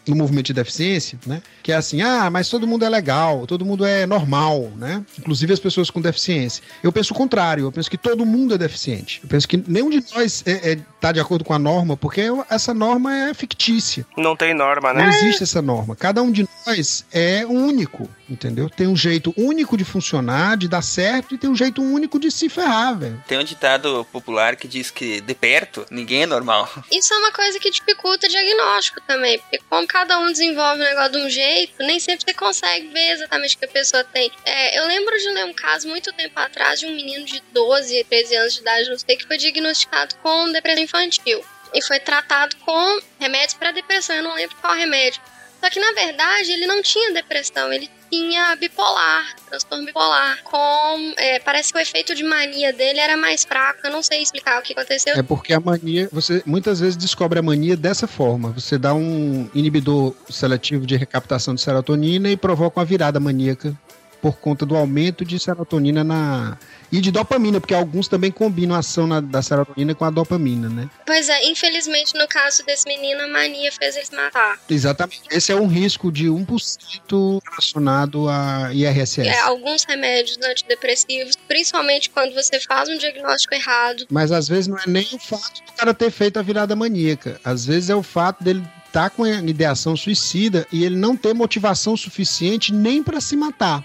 no movimento de deficiência, né? Que é assim, ah, mas todo mundo é legal, todo mundo é normal, né? Inclusive as pessoas com deficiência. Eu penso o contrário, eu penso que todo mundo é deficiente. Eu penso que nenhum de nós é, é, tá de acordo com a norma, porque essa norma é fictícia. Não tem norma, né? Não existe essa norma. Cada um de nós é único, entendeu? Tem um jeito único de funcionar, de dar certo, e tem um jeito único de se ferrar, velho. Tem um ditado popular que diz que de perto ninguém é normal. Isso é uma coisa que dificulta o diagnóstico também, porque como cada um desenvolve o negócio de um jeito, nem sempre você consegue ver exatamente o que a pessoa tem. É, eu lembro de ler um caso muito tempo atrás de um menino de 12, 13 anos de idade, não sei, que foi diagnosticado com depressão infantil. E foi tratado com remédios para depressão, eu não lembro qual remédio. Só que na verdade ele não tinha depressão, ele tinha bipolar, transtorno bipolar. Com, é, parece que o efeito de mania dele era mais fraco. Eu não sei explicar o que aconteceu. É porque a mania, você muitas vezes descobre a mania dessa forma. Você dá um inibidor seletivo de recaptação de serotonina e provoca uma virada maníaca por conta do aumento de serotonina na e de dopamina, porque alguns também combinam a ação na, da serotonina com a dopamina, né? Pois é, infelizmente no caso desse menino, a mania fez ele se matar. Exatamente. Esse é um risco de 1% relacionado a IRSS. É, alguns remédios antidepressivos, principalmente quando você faz um diagnóstico errado. Mas às vezes não é nem o fato do cara ter feito a virada maníaca. Às vezes é o fato dele estar tá com a ideação suicida e ele não ter motivação suficiente nem para se matar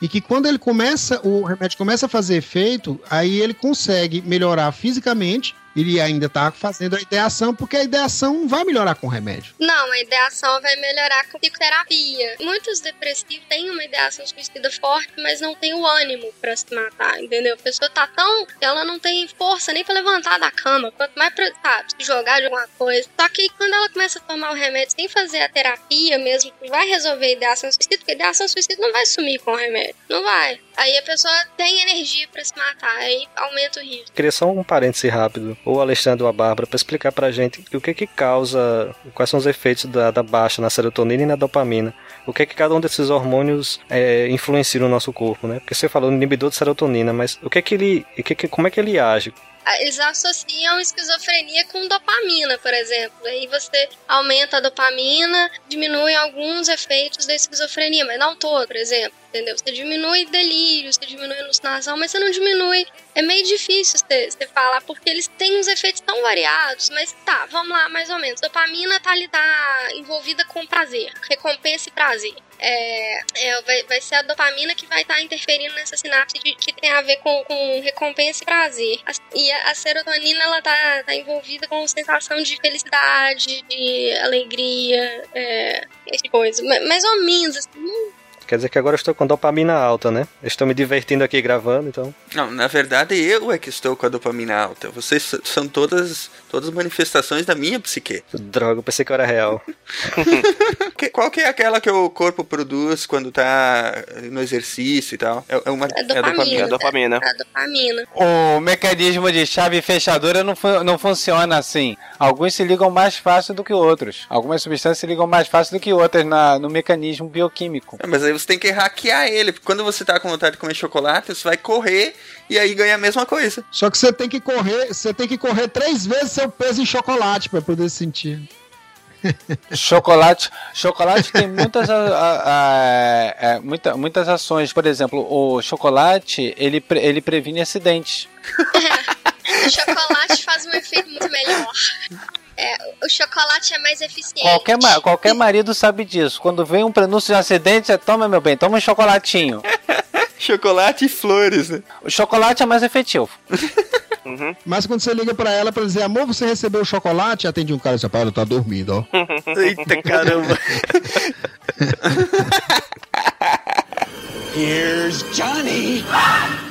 e que quando ele começa, o remédio começa a fazer efeito, aí ele consegue melhorar fisicamente ele ainda está fazendo a ideação, porque a ideação não vai melhorar com remédio. Não, a ideação vai melhorar com psicoterapia. Muitos depressivos têm uma ideação suicida forte, mas não tem o ânimo para se matar, entendeu? A pessoa tá tão. Ela não tem força nem para levantar da cama, quanto mais pra, sabe, se jogar de alguma coisa. Só que quando ela começa a tomar o remédio sem fazer a terapia mesmo, vai resolver a ideação suicida, porque a ideação suicida não vai sumir com o remédio. Não vai. Aí a pessoa tem energia para se matar, aí aumenta o risco. Queria só um parêntese rápido ou Alexandre ou a Bárbara para explicar para a gente o que que causa, quais são os efeitos da, da, baixa na serotonina e na dopamina. O que que cada um desses hormônios é, influencia no nosso corpo, né? Porque você falou inibidor de serotonina, mas o que que ele, o que que, como é que ele age? Eles associam esquizofrenia com dopamina, por exemplo. Aí você aumenta a dopamina, diminui alguns efeitos da esquizofrenia, mas não todo, por exemplo. Entendeu? Você diminui delírio, você diminui alucinação, mas você não diminui. É meio difícil você, falar, porque eles têm uns efeitos tão variados, mas tá, vamos lá, mais ou menos. Dopamina tá tá envolvida com prazer, recompensa e prazer é, é, vai, vai ser a dopamina que vai estar tá interferindo nessa sinapse de, que tem a ver com, com recompensa e prazer. A, e a, a, serotonina, ela tá, tá envolvida com sensação de felicidade, de alegria, é, esse coisa. Mais ou menos, assim, Quer dizer que agora eu estou com dopamina alta, né? estou me divertindo aqui gravando, então. Não, na verdade eu é que estou com a dopamina alta. Vocês são todas todas manifestações da minha psique. Droga, eu pensei que era real. Qual que é aquela que o corpo produz quando tá no exercício e tal? É, é uma é dopamina. É a dopamina. É a dopamina. O mecanismo de chave fechadora não, fu não funciona assim. Alguns se ligam mais fácil do que outros. Algumas substâncias se ligam mais fácil do que outras na, no mecanismo bioquímico. É, mas aí você tem que hackear ele. Porque quando você tá com vontade de comer chocolate, você vai correr e aí ganha a mesma coisa. Só que você tem que correr, você tem que correr três vezes seu peso em chocolate para poder sentir. chocolate, chocolate tem muitas, a, a, a, é, muita, muitas ações. Por exemplo, o chocolate ele, ele previne acidentes. o chocolate faz um efeito muito melhor. É, o chocolate é mais eficiente. Qualquer, qualquer marido sabe disso. Quando vem um prenúncio de um acidente, você toma, meu bem, toma um chocolatinho. chocolate e flores, né? O chocolate é mais efetivo. Uhum. Mas quando você liga pra ela pra dizer, amor, você recebeu o chocolate? Atende um cara e diz, ela tá dormindo, ó. Eita caramba. Here's Johnny!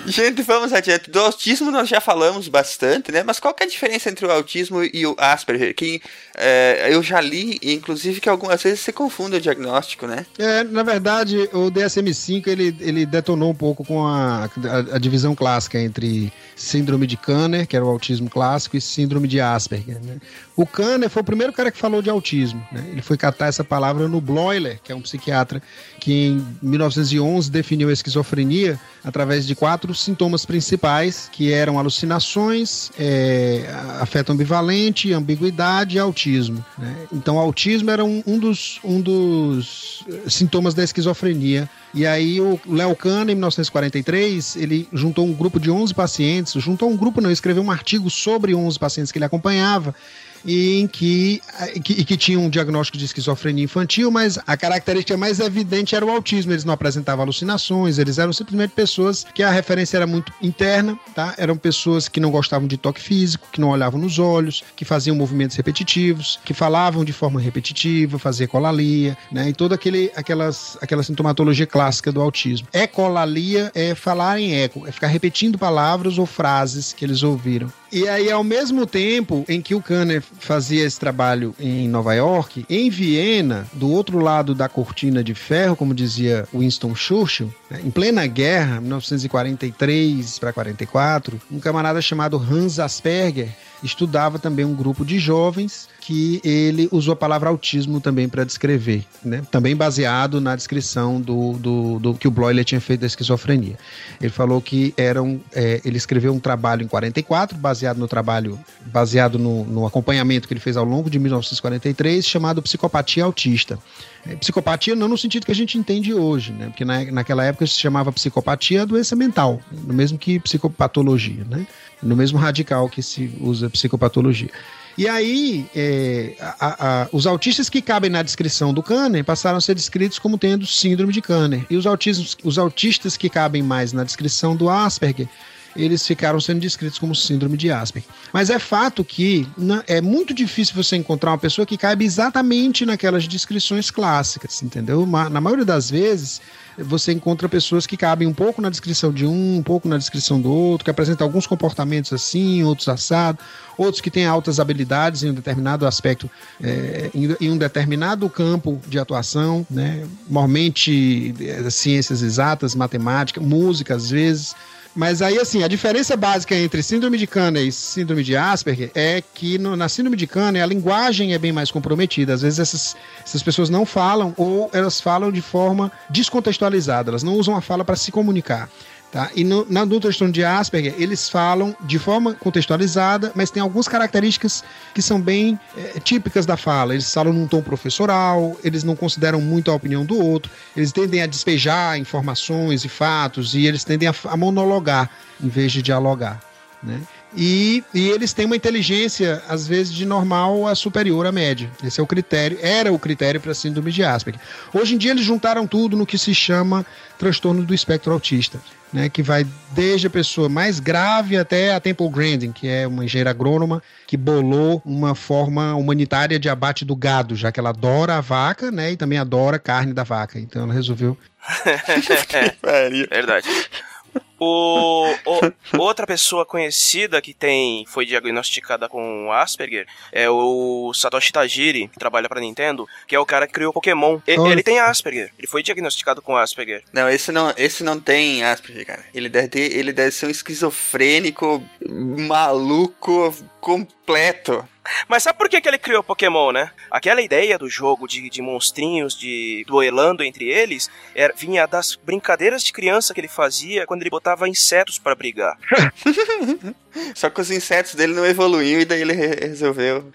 Gente, vamos adiante. Do autismo nós já falamos bastante, né? Mas qual que é a diferença entre o autismo e o Asperger? Que é, eu já li, inclusive, que algumas vezes se confunde o diagnóstico, né? É, na verdade, o DSM-5 ele, ele detonou um pouco com a, a, a, divisão clássica entre síndrome de Kanner, que era o autismo clássico, e síndrome de Asperger. Né? O Kanner foi o primeiro cara que falou de autismo. Né? Ele foi catar essa palavra no Bloiler, que é um psiquiatra que em 1911 definiu a esquizofrenia através de quatro sintomas principais, que eram alucinações, é, afeto ambivalente, ambiguidade e autismo. Né? Então, autismo era um, um, dos, um dos sintomas da esquizofrenia. E aí o Léo Kahn, em 1943, ele juntou um grupo de 11 pacientes, juntou um grupo não, escreveu um artigo sobre 11 pacientes que ele acompanhava, em que, que, que tinha um diagnóstico de esquizofrenia infantil, mas a característica mais evidente era o autismo. Eles não apresentavam alucinações, eles eram simplesmente pessoas que a referência era muito interna, tá? Eram pessoas que não gostavam de toque físico, que não olhavam nos olhos, que faziam movimentos repetitivos, que falavam de forma repetitiva, faziam colalia, né? E toda aquele, aquelas, aquela sintomatologia clássica do autismo. Ecolalia é falar em eco, é ficar repetindo palavras ou frases que eles ouviram. E aí, ao mesmo tempo em que o Kanner fazia esse trabalho em Nova York, em Viena, do outro lado da cortina de ferro, como dizia Winston Churchill, né, em plena guerra, 1943 para 44, um camarada chamado Hans Asperger estudava também um grupo de jovens que ele usou a palavra autismo também para descrever, né? Também baseado na descrição do, do, do, que o Bloiler tinha feito da esquizofrenia. Ele falou que eram, é, ele escreveu um trabalho em 44, baseado no trabalho, baseado no, no acompanhamento que ele fez ao longo de 1943, chamado Psicopatia Autista. É, psicopatia não no sentido que a gente entende hoje, né? Porque na, naquela época se chamava psicopatia doença mental, no mesmo que psicopatologia, né? No mesmo radical que se usa psicopatologia. E aí, é, a, a, os autistas que cabem na descrição do Kanner passaram a ser descritos como tendo síndrome de Kanner. E os, autismos, os autistas que cabem mais na descrição do Asperger eles ficaram sendo descritos como síndrome de Asperger. Mas é fato que é muito difícil você encontrar uma pessoa que caiba exatamente naquelas descrições clássicas, entendeu? Na maioria das vezes, você encontra pessoas que cabem um pouco na descrição de um, um pouco na descrição do outro, que apresentam alguns comportamentos assim, outros assados, outros que têm altas habilidades em um determinado aspecto, é, em, em, um determinado campo de atuação, né? Normalmente é, ciências exatas, matemática, música às vezes. Mas aí, assim, a diferença básica entre síndrome de Kanner e síndrome de Asperger é que no, na síndrome de Kanner a linguagem é bem mais comprometida. Às vezes essas, essas pessoas não falam ou elas falam de forma descontextualizada, elas não usam a fala para se comunicar. Tá? E no, na do transtorno de Asperger, eles falam de forma contextualizada, mas tem algumas características que são bem é, típicas da fala. Eles falam num tom professoral, eles não consideram muito a opinião do outro, eles tendem a despejar informações e fatos, e eles tendem a, a monologar em vez de dialogar. Né? E, e, eles têm uma inteligência, às vezes, de normal a superior à média. Esse é o critério, era o critério para a síndrome de Asperger. Hoje em dia eles juntaram tudo no que se chama transtorno do espectro autista, né, que vai desde a pessoa mais grave até a Temple Grandin, que é uma engenheira agrônoma que bolou uma forma humanitária de abate do gado, já que ela adora a vaca, né, e também adora a carne da vaca. Então ela resolveu Verdade. O, o, outra pessoa conhecida que tem foi diagnosticada com Asperger é o Satoshi Tajiri, que trabalha para Nintendo, que é o cara que criou Pokémon. E, ele tem Asperger. Ele foi diagnosticado com Asperger. Não, esse não, esse não tem Asperger, cara. Ele deve ter, ele deve ser um esquizofrênico maluco completo. Mas sabe por que, que ele criou Pokémon, né? Aquela ideia do jogo de, de monstrinhos, de duelando entre eles, era, vinha das brincadeiras de criança que ele fazia quando ele botava insetos para brigar. Só que os insetos dele não evoluíam e daí ele re resolveu.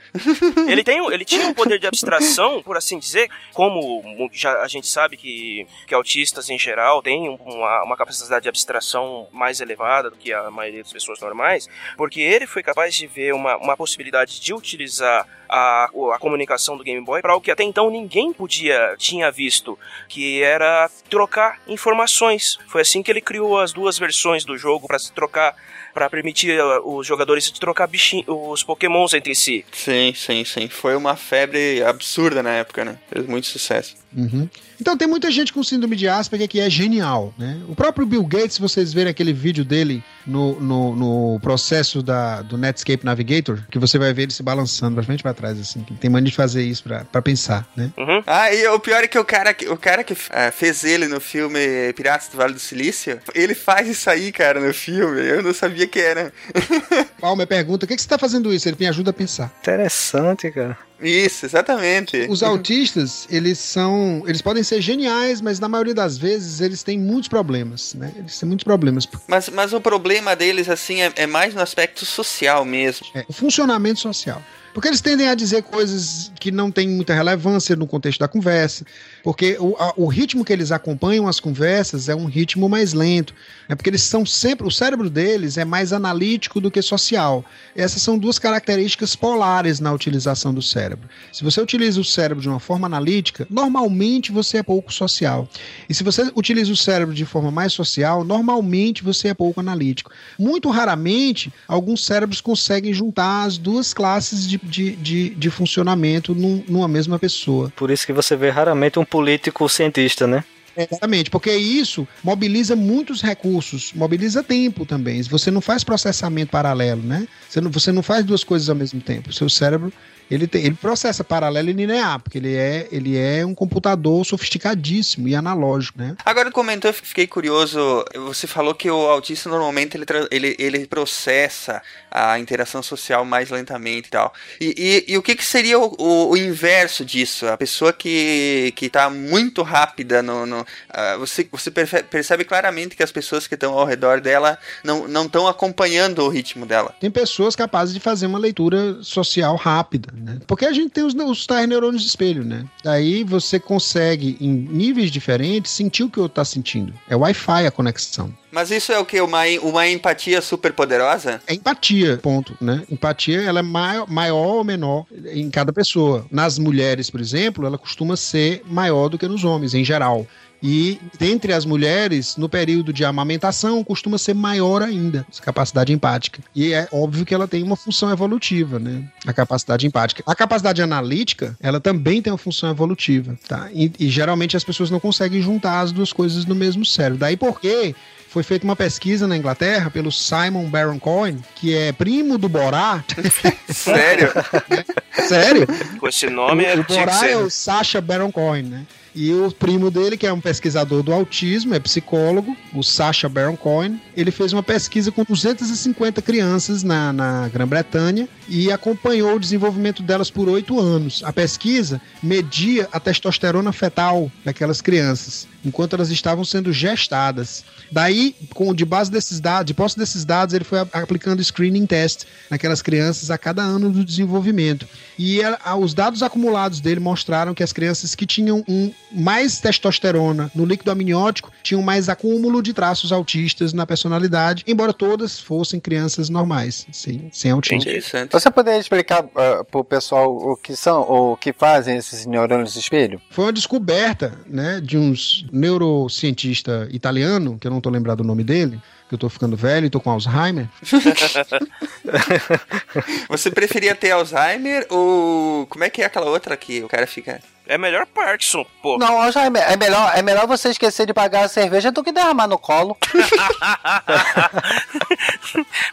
ele, tem, ele tinha um poder de abstração, por assim dizer, como já a gente sabe que, que autistas em geral têm uma, uma capacidade de abstração mais elevada do que a maioria das pessoas normais, porque ele foi capaz de ver uma, uma possibilidade de utilizar a, a comunicação do Game Boy para o que até então ninguém podia tinha visto, que era trocar informações. Foi assim que ele criou as duas versões do jogo para se trocar para permitir uh, os jogadores trocar bichinhos, os pokémons entre si. Sim, sim, sim. Foi uma febre absurda na época, né? Fez muito sucesso. Uhum. Então tem muita gente com síndrome de Asperger que é genial, né? O próprio Bill Gates, se vocês verem aquele vídeo dele no, no, no, processo da, do Netscape Navigator, que você vai ver ele se balançando pra frente e pra trás, assim. Tem mania de fazer isso pra, pra pensar, né? Uhum. Ah, e o pior é que o cara, o cara que uh, fez ele no filme Piratas do Vale do Silício, ele faz isso aí, cara, no filme. Eu não sabia que era. Palmer pergunta, o que, que você tá fazendo isso? Ele me ajuda a pensar. Interessante, cara. Isso, exatamente. Os autistas, eles são. Eles podem ser geniais, mas na maioria das vezes eles têm muitos problemas, né? Eles têm muitos problemas. Mas, mas o problema deles, assim, é, é mais no aspecto social mesmo. É, o funcionamento social. Porque eles tendem a dizer coisas que não têm muita relevância no contexto da conversa. Porque o, a, o ritmo que eles acompanham as conversas é um ritmo mais lento. É porque eles são sempre. O cérebro deles é mais analítico do que social. Essas são duas características polares na utilização do cérebro. Se você utiliza o cérebro de uma forma analítica, normalmente você é pouco social. E se você utiliza o cérebro de forma mais social, normalmente você é pouco analítico. Muito raramente, alguns cérebros conseguem juntar as duas classes de, de, de, de funcionamento num, numa mesma pessoa. Por isso que você vê raramente um político cientista, né? Exatamente, porque isso mobiliza muitos recursos, mobiliza tempo também. Você não faz processamento paralelo, né? Você não, você não faz duas coisas ao mesmo tempo. O seu cérebro ele, tem, ele processa paralelo e linear, porque ele é, ele é um computador sofisticadíssimo e analógico, né? Agora comentou, eu fiquei curioso. Você falou que o autista normalmente ele, ele, ele processa a interação social mais lentamente e tal. E, e, e o que, que seria o, o, o, inverso disso? A pessoa que, que tá muito rápida no. no uh, você, você percebe claramente que as pessoas que estão ao redor dela não estão acompanhando o ritmo dela. Tem pessoas capazes de fazer uma leitura social rápida, né? Porque a gente tem os, os tais neurônios de espelho, né? Daí você consegue, em níveis diferentes, sentir o que eu tá sentindo. É Wi-Fi a conexão. Mas isso é o que? Uma, uma empatia super poderosa? É empatia, ponto, né? Empatia, ela é maior, maior ou menor em cada pessoa. Nas mulheres, por exemplo, ela costuma ser maior do que nos homens, em geral. E dentre as mulheres, no período de amamentação, costuma ser maior ainda essa capacidade empática. E é óbvio que ela tem uma função evolutiva, né? A capacidade empática. A capacidade analítica, ela também tem uma função evolutiva, tá? E, e geralmente as pessoas não conseguem juntar as duas coisas no mesmo cérebro. Daí porque foi feita uma pesquisa na Inglaterra pelo Simon Baron Cohen, que é primo do Borá. Sério? Sério? Com esse nome é o Borá é o Sacha Baron Cohen, né? E o primo dele, que é um pesquisador do autismo, é psicólogo, o Sacha Baron Cohen, ele fez uma pesquisa com 250 crianças na, na Grã-Bretanha e acompanhou o desenvolvimento delas por oito anos. A pesquisa media a testosterona fetal daquelas crianças enquanto elas estavam sendo gestadas. Daí, com de base desses dados, de posse desses dados, ele foi aplicando screening test naquelas crianças a cada ano do desenvolvimento. E a, os dados acumulados dele mostraram que as crianças que tinham um, mais testosterona no líquido amniótico tinham mais acúmulo de traços autistas na personalidade, embora todas fossem crianças normais, sem, sem autismo. Você poderia explicar uh, para o pessoal o que são, o que fazem esses neurônios de espelho? Foi uma descoberta, né, de uns neurocientista italiano, que eu não tô lembrado o nome dele, que eu tô ficando velho e tô com Alzheimer. Você preferia ter Alzheimer ou como é que é aquela outra que o cara fica é melhor Parkinson, pô. Não, é, é, melhor, é melhor você esquecer de pagar a cerveja do que derramar no colo.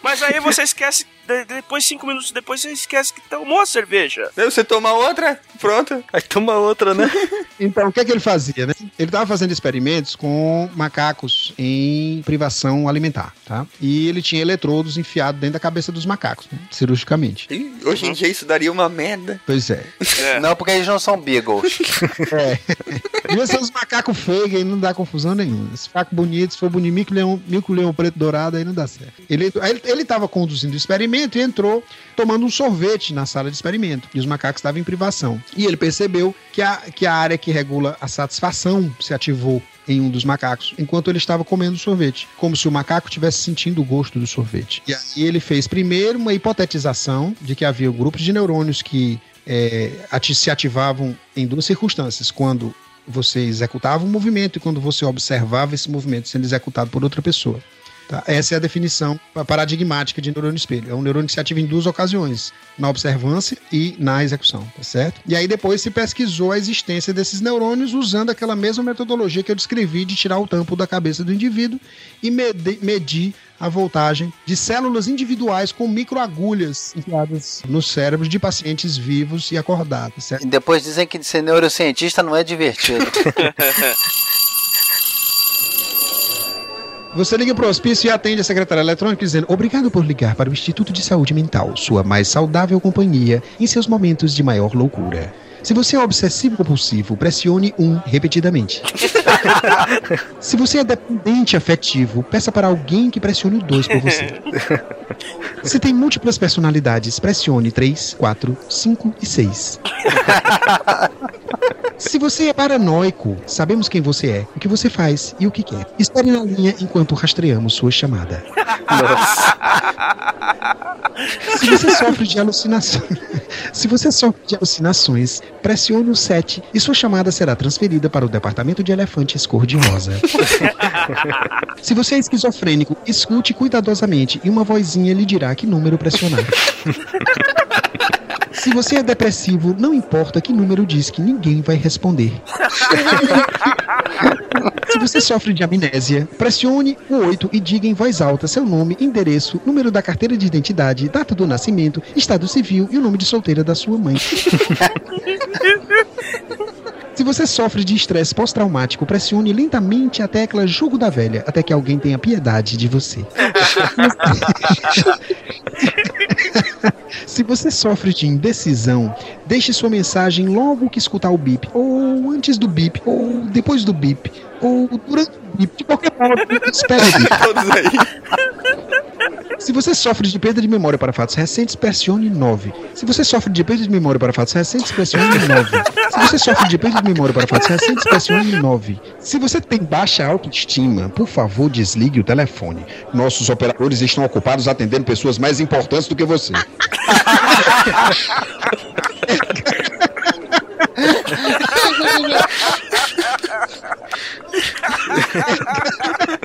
Mas aí você esquece, depois, cinco minutos depois, você esquece que tomou a cerveja. Você toma outra, pronto. Aí toma outra, né? então, o que é que ele fazia, né? Ele tava fazendo experimentos com macacos em privação alimentar, tá? E ele tinha eletrodos enfiados dentro da cabeça dos macacos, né? cirurgicamente. E hoje em dia isso daria uma merda. Pois é. é. Não, porque eles não são beagles. é. Devia ser uns macacos feios, aí não dá confusão nenhuma. Se macaco bonito, se for bonito, mico leão, mico leão preto dourado, aí não dá certo. Ele, ele, ele tava conduzindo o experimento e entrou tomando um sorvete na sala de experimento. E os macacos estavam em privação. E ele percebeu que a, que a área que regula a satisfação se ativou em um dos macacos, enquanto ele estava comendo sorvete, como se o macaco estivesse sentindo o gosto do sorvete. E aí ele fez primeiro uma hipotetização de que havia grupos de neurônios que é, se ativavam em duas circunstâncias: quando você executava um movimento e quando você observava esse movimento sendo executado por outra pessoa. Tá? Essa é a definição paradigmática de neurônio espelho. É um neurônio que se ativa em duas ocasiões, na observância e na execução, tá certo? E aí depois se pesquisou a existência desses neurônios usando aquela mesma metodologia que eu descrevi de tirar o tampo da cabeça do indivíduo e medir a voltagem de células individuais com microagulhas enfiadas nos cérebros de pacientes vivos e acordados. Certo? E depois dizem que ser neurocientista não é divertido. Você liga para o hospício e atende a secretária eletrônica dizendo: Obrigado por ligar para o Instituto de Saúde Mental, sua mais saudável companhia em seus momentos de maior loucura. Se você é obsessivo compulsivo, pressione um repetidamente. Se você é dependente afetivo, peça para alguém que pressione o dois por você. Se tem múltiplas personalidades, pressione 3, 4, 5 e 6. Se você é paranoico, sabemos quem você é, o que você faz e o que quer. Espere na linha enquanto rastreamos sua chamada. Nossa. Se você sofre de alucinações, se você sofre de alucinações, pressione o 7 e sua chamada será transferida para o departamento de elefantes cor-de-rosa. se você é esquizofrênico, escute cuidadosamente e uma vozinha lhe dirá que número pressionar. Se você é depressivo, não importa que número diz que ninguém vai responder. Se você sofre de amnésia, pressione o 8 e diga em voz alta seu nome, endereço, número da carteira de identidade, data do nascimento, estado civil e o nome de solteira da sua mãe. Se você sofre de estresse pós-traumático, pressione lentamente a tecla Jogo da Velha até que alguém tenha piedade de você. Se você sofre de indecisão, deixe sua mensagem logo que escutar o bip, ou antes do bip, ou depois do bip, ou durante o bip, de qualquer o bip. Todos aí. Se você sofre de perda de memória para fatos recentes, pressione 9. Se você sofre de perda de memória para fatos recentes, pressione 9. Se você sofre de perda de memória para fatos recentes, pressione 9. Se você tem baixa autoestima, por favor, desligue o telefone. Nossos operadores estão ocupados atendendo pessoas mais importantes do que você.